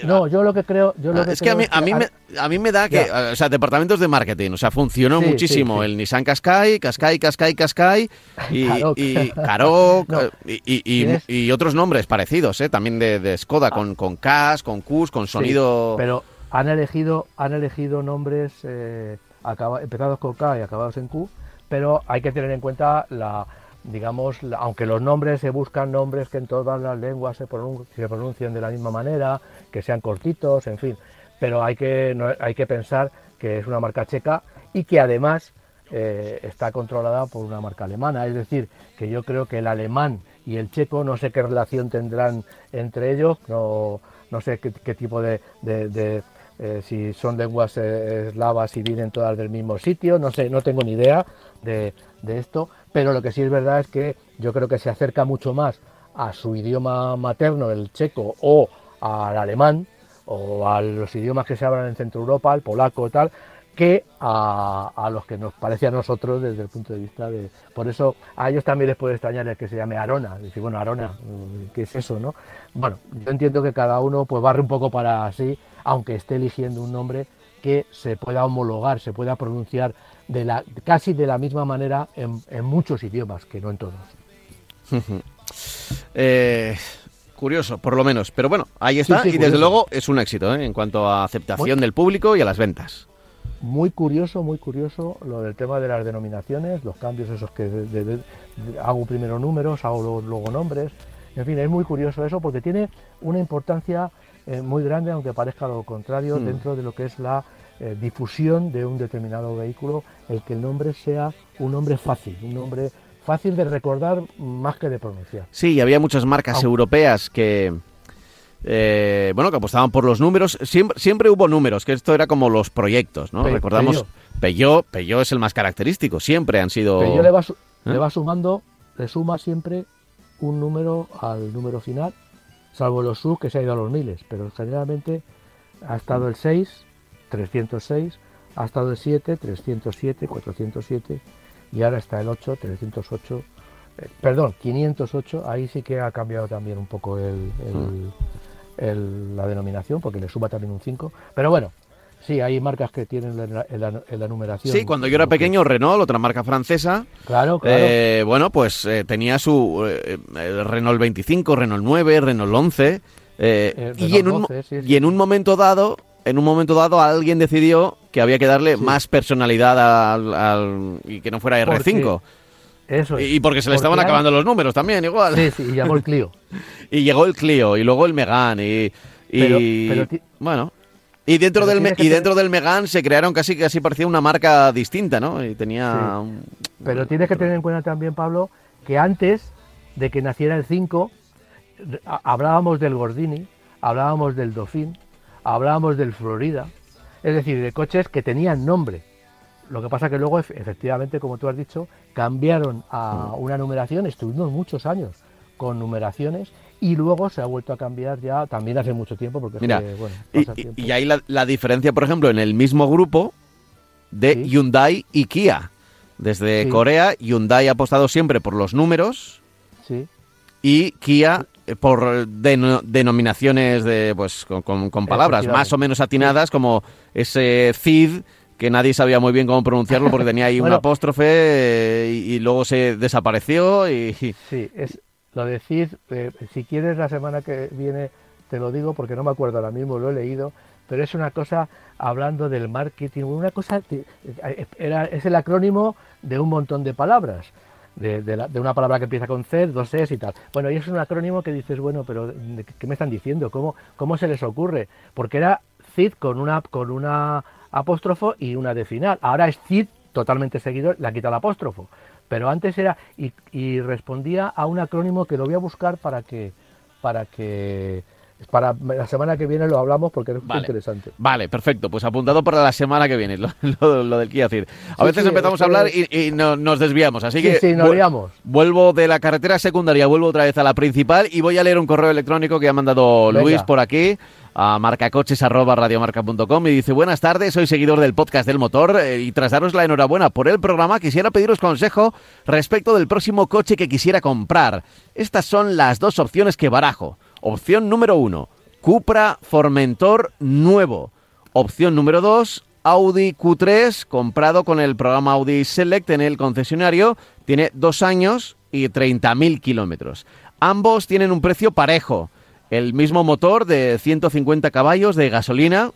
no, yo lo que creo... Yo lo ah, es que a mí, a, mí me, a mí me da que, o sea, departamentos de marketing, o sea, funcionó muchísimo el Nissan Qashqai, Qashqai, Qashqai, Qashqai y y, Karoq, y, y, otros nombres parecidos, ¿eh? también de, de Skoda, con, con Kash, con Kus, con sonido... pero han elegido, han elegido nombres... Eh, empezados con K y acabados en Q, pero hay que tener en cuenta la, digamos, aunque los nombres se buscan nombres que en todas las lenguas se, pronuncien de la misma manera, que sean cortitos, en fin, pero hay que, hay que pensar que es una marca checa y que además eh, está controlada por una marca alemana, es decir, que yo creo que el alemán y el checo no sé qué relación tendrán entre ellos, no, no sé qué, tipo de eh, si son lenguas eh, eslavas y vienen todas del mismo sitio, no sé, no tengo ni idea de, esto, pero lo que sí es verdad es que yo creo que se acerca mucho más a su idioma materno, el checo, o al alemán, o a los idiomas que se hablan en Centro Europa, el polaco y tal, que a, los que nos parece a nosotros desde el punto de vista de... Por eso a ellos también les puede extrañar el que se llame Arona. Decir, bueno, Arona, ¿qué es eso, no? Bueno, yo entiendo que cada uno pues barre un poco para así aunque esté eligiendo un nombre que se pueda homologar, se pueda pronunciar de la, casi de la misma manera en, muchos idiomas, que no en todos. *laughs* Eh, curioso, por lo menos. Pero bueno, ahí está y desde luego es un éxito ¿eh? en cuanto a aceptación del público y a las ventas. Muy curioso, muy curioso lo del tema de las denominaciones, los cambios esos que hago primero números, hago luego nombres. En fin, es muy curioso eso porque tiene una importancia eh, muy grande, aunque parezca lo contrario, hmm. dentro de lo que es la eh, difusión de un determinado vehículo, el que el nombre sea un nombre fácil, un nombre fácil de recordar más que de pronunciar. Sí, había muchas marcas europeas que... Eh, bueno, que apostaban por los números. Siempre, siempre hubo números, que esto era como los proyectos, ¿no? Recordamos, Peugeot. Peugeot, es el más característico, siempre han sido... Peugeot le va, le va sumando, le suma siempre un número al número final salvo los sub que se ha ido a los miles, pero generalmente ha estado el 6, 306, ha estado el 7, 307, 407 y ahora está el 8, 308 eh, perdón, 508, ahí sí que ha cambiado también un poco el, el, la denominación, porque le suba también un 5. Pero bueno, Sí, hay marcas que tienen la, la, numeración. Sí, cuando yo era pequeño, Renault, otra marca francesa. Claro, claro. Eh, bueno, pues eh, tenía su eh, Renault 25, Renault 9, Renault 11. y, en un, y en un momento dado, en un momento dado, alguien decidió que había que darle más personalidad al, y que no fuera R5. Eso Y porque se le estaban acabando los números también, igual. Sí, sí, y llegó el Clio. *laughs* y llegó el Clio, y luego el Megane, y... y bueno, y dentro del y dentro del Megan se crearon casi casi parecía una marca distinta, ¿no? Y tenía Pero tienes que tener en cuenta también, Pablo, que antes de que naciera el 5 hablábamos del Gordini, hablábamos del Dauphin, hablábamos del Florida, es decir, de coches que tenían nombre. Lo que pasa que luego efectivamente, como tú has dicho, cambiaron a mm. una numeración, estuvimos muchos años con numeraciones y luego se ha vuelto a cambiar ya también hace mucho tiempo porque Mira, y, hay la, diferencia, por ejemplo, en el mismo grupo de Hyundai y Kia. Desde Corea, Hyundai ha apostado siempre por los números y Kia eh, por denominaciones de pues con, palabras más o menos atinadas como ese CID que nadie sabía muy bien cómo pronunciarlo porque tenía ahí *laughs* un apóstrofe eh, y, luego se desapareció y sí es lo decís, eh, si quieres la semana que viene te lo digo porque no me acuerdo ahora mismo, lo he leído, pero es una cosa hablando del marketing, una cosa, eh, era, es el acrónimo de un montón de palabras. De, una palabra que empieza con C, dos S y tal. Bueno, y es un acrónimo que dices, bueno, pero ¿qué me están diciendo? ¿Cómo, cómo se les ocurre? Porque era CID con una, con una apóstrofo y una de final. Ahora es CID totalmente seguido, la quita el apóstrofo pero antes era y, respondía a un acrónimo que lo voy a buscar para que para que para la semana que viene lo hablamos porque es muy interesante. Vale, perfecto. Pues apuntado para la semana que viene, lo, *laughs* del Kia Ceed. A veces empezamos a hablar y, nos desviamos, así que sí, nos vuelvo de la carretera secundaria, vuelvo otra vez a la principal y voy a leer un correo electrónico que ha mandado Luis por aquí a marcacoches.radiomarca.com y dice, buenas tardes, soy seguidor del podcast del motor eh, y tras daros la enhorabuena por el programa, quisiera pediros consejo respecto del próximo coche que quisiera comprar. Estas son las dos opciones que barajo. Opción número uno, Cupra Formentor nuevo. Opción número dos, Audi Q3 comprado con el programa Audi Select en el concesionario. Tiene dos años y 30.000 kilómetros. Ambos tienen un precio parejo el mismo motor de 150 caballos de gasolina.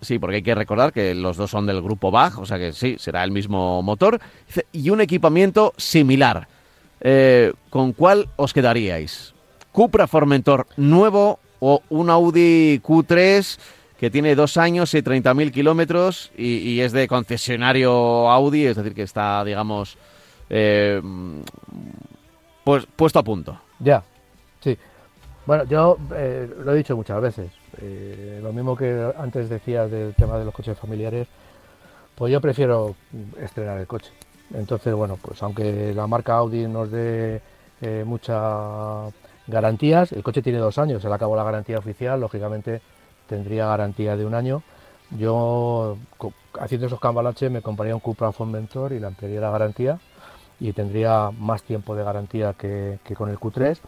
Sí, porque hay que recordar que los dos son del grupo BAG, o sea que sí, será el mismo motor. Y un equipamiento similar. Eh, ¿Con cuál os quedaríais? ¿Cupra Formentor nuevo o un Audi Q3 que tiene dos años y 30.000 kilómetros y, es de concesionario Audi, es decir, que está, digamos, eh, pues puesto a punto? Ya, sí. Bueno, yo eh, lo he dicho muchas veces, eh, lo mismo que antes decía del tema de los coches familiares, pues yo prefiero estrenar el coche. Entonces, bueno, pues aunque la marca Audi nos dé muchas garantías, el coche tiene dos años, se le acabó la garantía oficial, lógicamente tendría garantía de un año. Yo, haciendo esos cambalaches, me compraría un Cupra Formentor y le ampliaría la garantía y tendría más tiempo de garantía que, con el Q3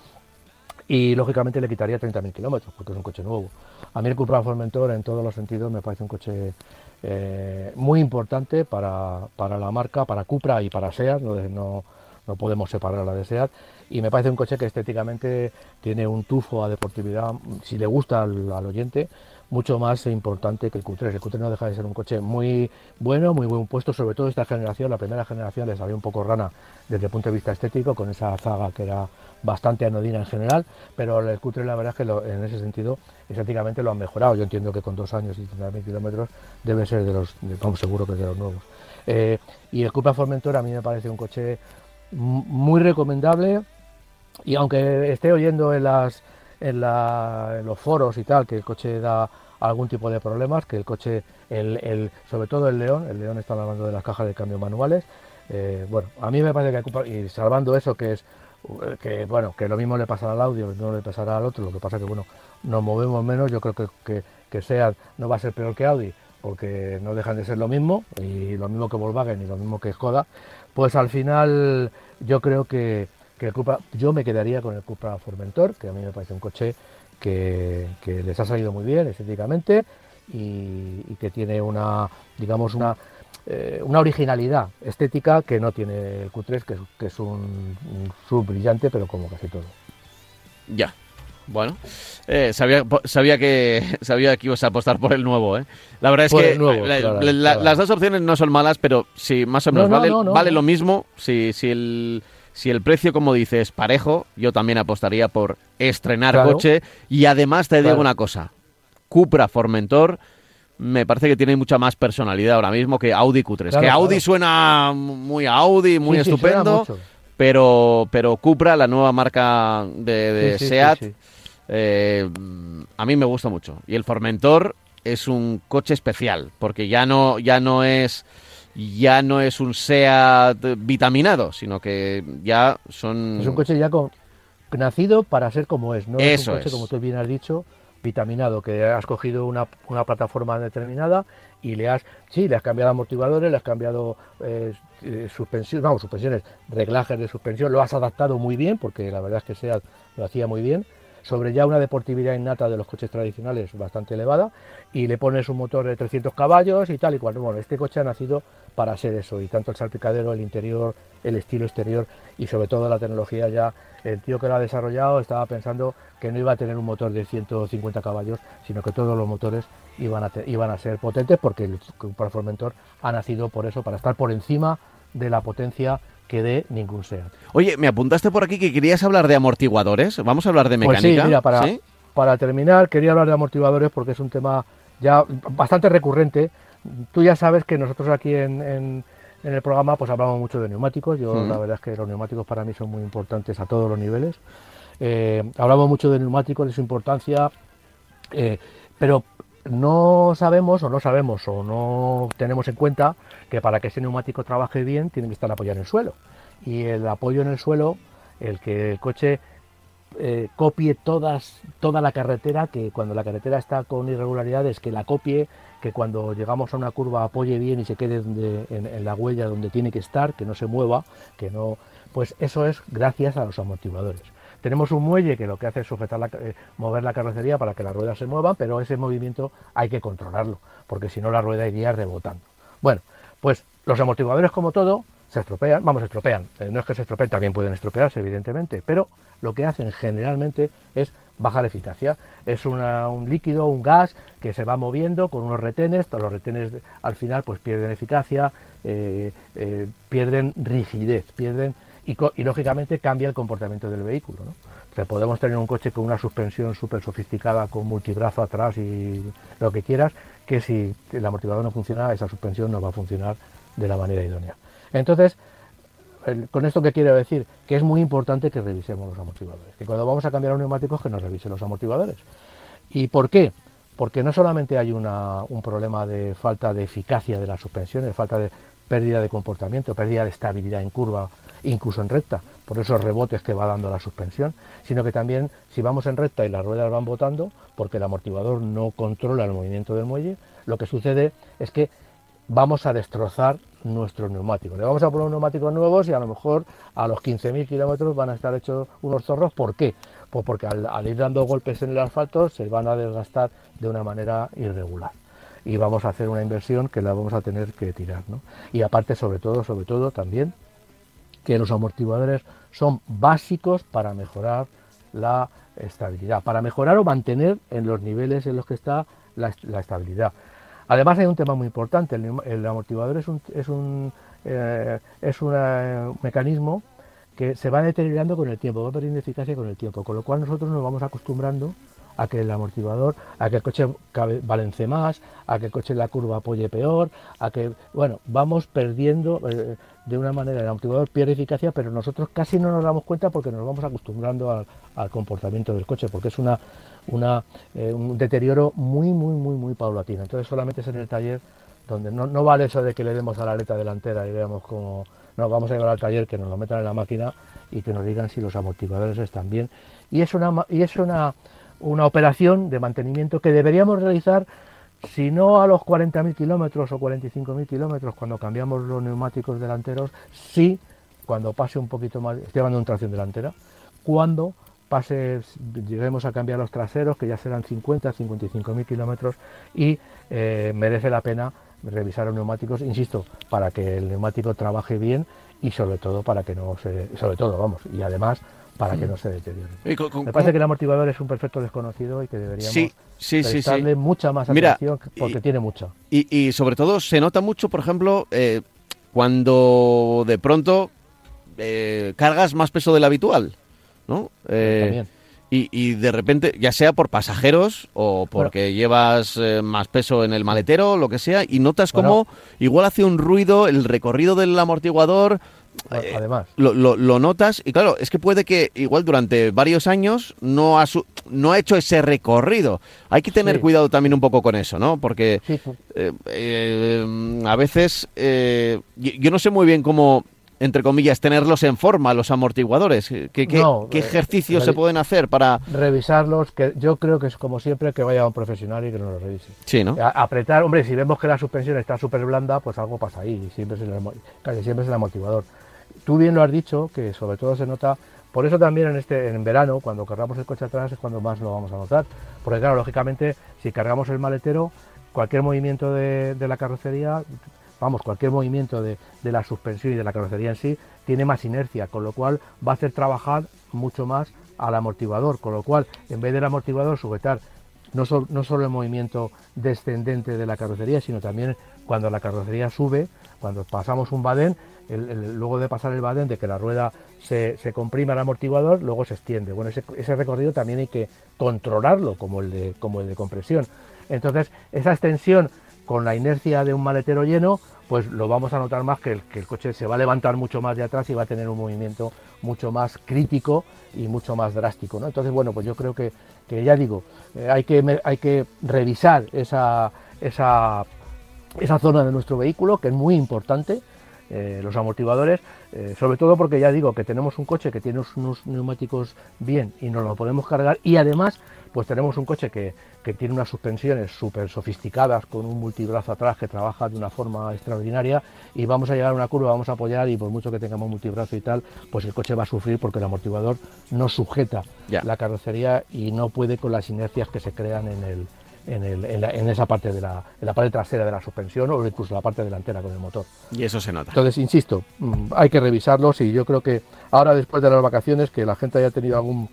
y lógicamente le quitaría 30.000 kilómetros porque es un coche nuevo. A mí el Cupra Formentor en todos los sentidos me parece un coche eh, muy importante para, la marca, para Cupra y para SEAT, no, no, podemos separar la de SEAT y me parece un coche que estéticamente tiene un tufo a deportividad, si le gusta al, oyente, mucho más importante que el Q3. El Q3 no deja de ser un coche muy bueno, muy buen puesto, sobre todo esta generación, la primera generación les salió un poco rana desde el punto de vista estético, con esa zaga que era bastante anodina en general, pero el Q3 la verdad es que en ese sentido estéticamente lo han mejorado. Yo entiendo que con dos años y 30.000 kilómetros debe ser de los, vamos, seguro que es de los nuevos. Eh, y el Cupra Formentor a mí me parece un coche muy recomendable y aunque esté oyendo en, las, en, los foros y tal que el coche da algún tipo de problemas, que el coche, el, sobre todo el León, el León está hablando de las cajas de cambio manuales, eh, bueno, a mí me parece que y salvando eso que es que bueno, que lo mismo le pasará al audio, lo mismo le pasará al otro, lo que pasa que bueno, nos movemos menos, yo creo que, que, que no va a ser peor que Audi, porque no dejan de ser lo mismo, y lo mismo que Volkswagen y lo mismo que Skoda, pues al final yo creo que, que el Cupra, yo me quedaría con el Cupra Formentor, que a mí me parece un coche que, les ha salido muy bien estéticamente y, que tiene una, digamos, una, eh, una originalidad estética que no tiene el Q3, que, es un, sub brillante, pero como casi todo. Ya. Bueno, eh, sabía, sabía que *laughs* sabía que ibas a apostar por el nuevo, ¿eh? La verdad es que las dos opciones no son malas, pero si más o menos vale, vale lo mismo, si, si el si el precio, como dices, es parejo, yo también apostaría por estrenar coche. Y además te digo una cosa, Cupra Formentor me parece que tiene mucha más personalidad ahora mismo que Audi Q3. que Audi suena muy Audi, muy estupendo, pero, pero Cupra, la nueva marca de, SEAT, eh, a mí me gusta mucho. Y el Formentor es un coche especial, porque ya no, ya no es ya no es un SEAT vitaminado, sino que ya son... Es un coche ya con, nacido para ser como es, no es un coche, como tú bien has dicho, vitaminado, que has cogido una, una, plataforma determinada y le has, sí, le has cambiado amortiguadores, le has cambiado eh, eh, suspensiones, vamos, suspensiones, reglajes de suspensión, lo has adaptado muy bien, porque la verdad es que SEAT lo hacía muy bien, sobre ya una deportividad innata de los coches tradicionales bastante elevada y le pones un motor de 300 caballos y tal y cual. Bueno, este coche ha nacido para ser eso y tanto el salpicadero, el interior, el estilo exterior y sobre todo la tecnología ya, el tío que lo ha desarrollado estaba pensando que no iba a tener un motor de 150 caballos, sino que todos los motores iban a, iban a ser potentes porque el Formentor ha nacido por eso, para estar por encima de la potencia que de ningún SEAT. Oye, me apuntaste por aquí que querías hablar de amortiguadores. Vamos a hablar de mecánica. Pues sí, mira, para, para terminar, quería hablar de amortiguadores porque es un tema ya bastante recurrente. Tú ya sabes que nosotros aquí en, el programa pues hablamos mucho de neumáticos. Yo la verdad es que los neumáticos para mí son muy importantes a todos los niveles. Eh, hablamos mucho de neumáticos, de su importancia, eh, pero no sabemos o no sabemos o no tenemos en cuenta que para que ese neumático trabaje bien tiene que estar apoyado en el suelo. Y el apoyo en el suelo, el que el coche eh, copie todas, toda la carretera, que cuando la carretera está con irregularidades, que la copie, que cuando llegamos a una curva apoye bien y se quede en, la huella donde tiene que estar, que no se mueva, que no, pues eso es gracias a los amortiguadores. Tenemos un muelle que lo que hace es sujetar la, eh, mover la carrocería para que las ruedas se muevan, pero ese movimiento hay que controlarlo, porque si no la rueda iría rebotando. Bueno, pues los amortiguadores como todo se estropean, vamos, estropean, eh, no es que se estropeen, también pueden estropearse evidentemente, pero lo que hacen generalmente es bajar eficacia. Es un líquido, un gas que se va moviendo con unos retenes, todos los retenes al final pues pierden eficacia, eh, pierden rigidez, pierden y, lógicamente cambia el comportamiento del vehículo. ¿no? podemos tener un coche con una suspensión súper sofisticada, con multibrazo atrás y lo que quieras, que si el amortiguador no funciona, esa suspensión no va a funcionar de la manera idónea. Entonces, con esto que quiero decir, que es muy importante que revisemos los amortiguadores, que cuando vamos a cambiar un neumático que nos revisen los amortiguadores. ¿Y por qué? Porque no solamente hay un problema de falta de eficacia de la suspensión, de falta de pérdida de comportamiento, pérdida de estabilidad en curva incluso en recta, por esos rebotes que va dando la suspensión, sino que también si vamos en recta y las ruedas van botando, porque el amortiguador no controla el movimiento del muelle, lo que sucede es que vamos a destrozar nuestros neumáticos. Le vamos a poner neumáticos nuevos y a lo mejor a los 15.000 kilómetros van a estar hechos unos zorros. ¿Por qué? Pues porque al, ir dando golpes en el asfalto se van a desgastar de una manera irregular. Y vamos a hacer una inversión que la vamos a tener que tirar. Y aparte, sobre todo, sobre todo también, que los amortiguadores son básicos para mejorar la estabilidad, para mejorar o mantener en los niveles en los que está la, estabilidad. Además hay un tema muy importante, el, amortiguador es un, es un, eh, es un mecanismo que se va deteriorando con el tiempo, va perdiendo eficacia con el tiempo, con lo cual nosotros nos vamos acostumbrando a que el amortiguador, a que el coche balance más, a que el coche en la curva apoye peor, a que, bueno, vamos perdiendo eh, de una manera, el amortiguador pierde eficacia, pero nosotros casi no nos damos cuenta porque nos vamos acostumbrando al, comportamiento del coche, porque es una, una eh, un deterioro muy, muy, muy, muy paulatino. Entonces solamente es en el taller donde no, no vale eso de que le demos a la aleta delantera y veamos cómo... No, vamos a llevar al taller, que nos lo metan en la máquina y que nos digan si los amortiguadores están bien. Y es una, y es una una operación de mantenimiento que deberíamos realizar si no a los 40.000 kilómetros o 45.000 kilómetros cuando cambiamos los neumáticos delanteros, sí cuando pase un poquito más, estoy hablando una tracción delantera, cuando pase, lleguemos a cambiar los traseros, que ya serán 50, 55 mil kilómetros, y eh, merece la pena revisar los neumáticos, insisto, para que el neumático trabaje bien y sobre todo para que no se, sobre todo, vamos, y además para que no se deteriore. Me parece que el amortiguador es un perfecto desconocido y que deberíamos sí, prestarle mucha más atención porque tiene mucha. Y, sobre todo se nota mucho, por ejemplo, eh, cuando de pronto eh, cargas más peso del habitual, ¿no? Eh, y, de repente, ya sea por pasajeros o porque llevas eh, más peso en el maletero, lo que sea, y notas como igual hace un ruido el recorrido del amortiguador. Eh, además. Lo, lo, notas y claro, es que puede que igual durante varios años no ha, no ha hecho ese recorrido. Hay que tener cuidado también un poco con eso, ¿no? Porque eh, a veces yo no sé muy bien cómo entre comillas, tenerlos en forma, los amortiguadores? ¿Qué, qué, eh, ejercicios se pueden hacer para...? Revisarlos, que yo creo que es como siempre que vaya un profesional y que nos lo revise. Sí, ¿no? apretar, hombre, si vemos que la suspensión está súper blanda, pues algo pasa ahí, siempre es el, casi siempre es el amortiguador. Tú bien lo has dicho, que sobre todo se nota... Por eso también en este en verano, cuando cargamos el coche atrás, es cuando más lo vamos a notar. Porque claro, lógicamente, si cargamos el maletero, cualquier movimiento de, de la carrocería vamos, cualquier movimiento de, la suspensión y de la carrocería en sí tiene más inercia, con lo cual va a hacer trabajar mucho más al amortiguador, con lo cual en vez del amortiguador sujetar no, no solo el movimiento descendente de la carrocería, sino también cuando la carrocería sube, cuando pasamos un badén, luego de pasar el badén, de que la rueda se, se comprime al amortiguador, luego se extiende. Bueno, ese, recorrido también hay que controlarlo como el de, como el de compresión. Entonces, esa extensión con la inercia de un maletero lleno, pues lo vamos a notar más que el, coche se va a levantar mucho más de atrás y va a tener un movimiento mucho más crítico y mucho más drástico. ¿no? Entonces, bueno, pues yo creo que, que ya digo, eh, hay, que, hay que revisar esa, esa, esa zona de nuestro vehículo, que es muy importante, eh, los amortiguadores, eh, sobre todo porque ya digo que tenemos un coche que tiene unos neumáticos bien y nos lo podemos cargar y además pues tenemos un coche que, tiene unas suspensiones súper sofisticadas con un multibrazo atrás que trabaja de una forma extraordinaria y vamos a llegar a una curva, vamos a apoyar y por mucho que tengamos multibrazo y tal, pues el coche va a sufrir porque el amortiguador no sujeta la carrocería y no puede con las inercias que se crean en el, en, esa parte de la, la, parte trasera de la suspensión o incluso la parte delantera con el motor. Y eso se nota. Entonces, insisto, mm, hay que revisarlos y yo creo que ahora después de las vacaciones, que la gente haya tenido algún,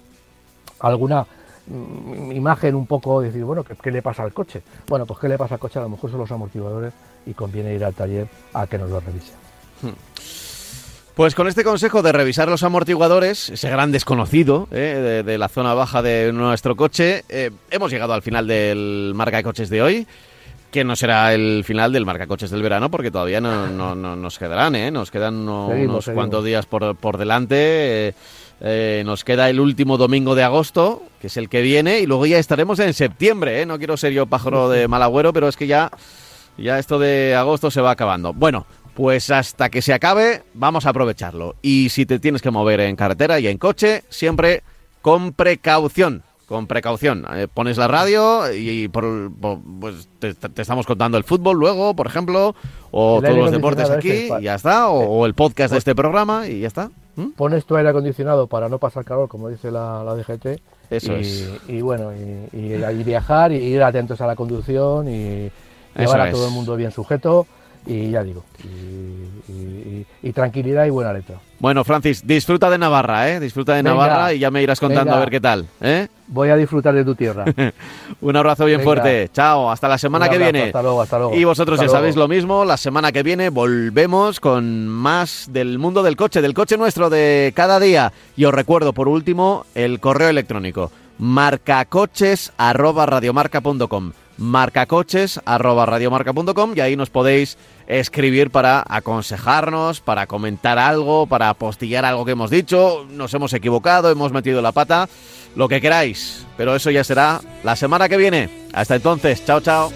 alguna mm, imagen un poco, decir, bueno, ¿qué, le pasa al coche? Bueno, pues ¿qué le pasa al coche? A lo mejor son los amortiguadores y conviene ir al taller a que nos lo revise. Hmm. Pues con este consejo de revisar los amortiguadores, ese gran desconocido eh, de, la zona baja de nuestro coche, eh, hemos llegado al final del marca de coches de hoy. Que no será el final del marca coches del verano, porque todavía no, nos quedarán, ¿eh? Nos quedan unos cuantos días por, por delante. Eh, nos queda el último domingo de agosto, que es el que viene, y luego ya estaremos en septiembre. No quiero ser yo pájaro de mal agüero, pero es que ya, ya esto de agosto se va acabando. Bueno, pues hasta que se acabe, vamos a aprovecharlo. Y si te tienes que mover en carretera y en coche, siempre con precaución. Con precaución. Eh, pones la radio y por, pues te, estamos contando el fútbol luego, por ejemplo, o todos los deportes aquí, y ya está, o, el podcast de este programa y ya está. ¿Mm? Pones tu aire acondicionado para no pasar calor, como dice la, DGT. Eso y, es. Y bueno, y, y, viajar, y ir atentos a la conducción y llevar a todo el mundo bien sujeto y ya digo, y, tranquilidad y buena letra. Bueno, Francis, disfruta de Navarra, ¿eh? Disfruta de Navarra y ya me irás contando a ver qué tal, ¿eh? Voy a disfrutar de tu tierra. *laughs* Un abrazo bien fuerte. Chao, hasta la semana que viene. Hasta luego, hasta luego. Y vosotros ya sabéis lo mismo, la semana que viene volvemos con más del mundo del coche, del coche nuestro de cada día. Y os recuerdo, por último, el correo electrónico marcacoches@radiomarca.com marcacoches arroba radiomarca.com y ahí nos podéis escribir para aconsejarnos, para comentar algo, para apostillar algo que hemos dicho, nos hemos equivocado, hemos metido la pata, lo que queráis. Pero eso ya será la semana que viene. Hasta entonces, chao, chao.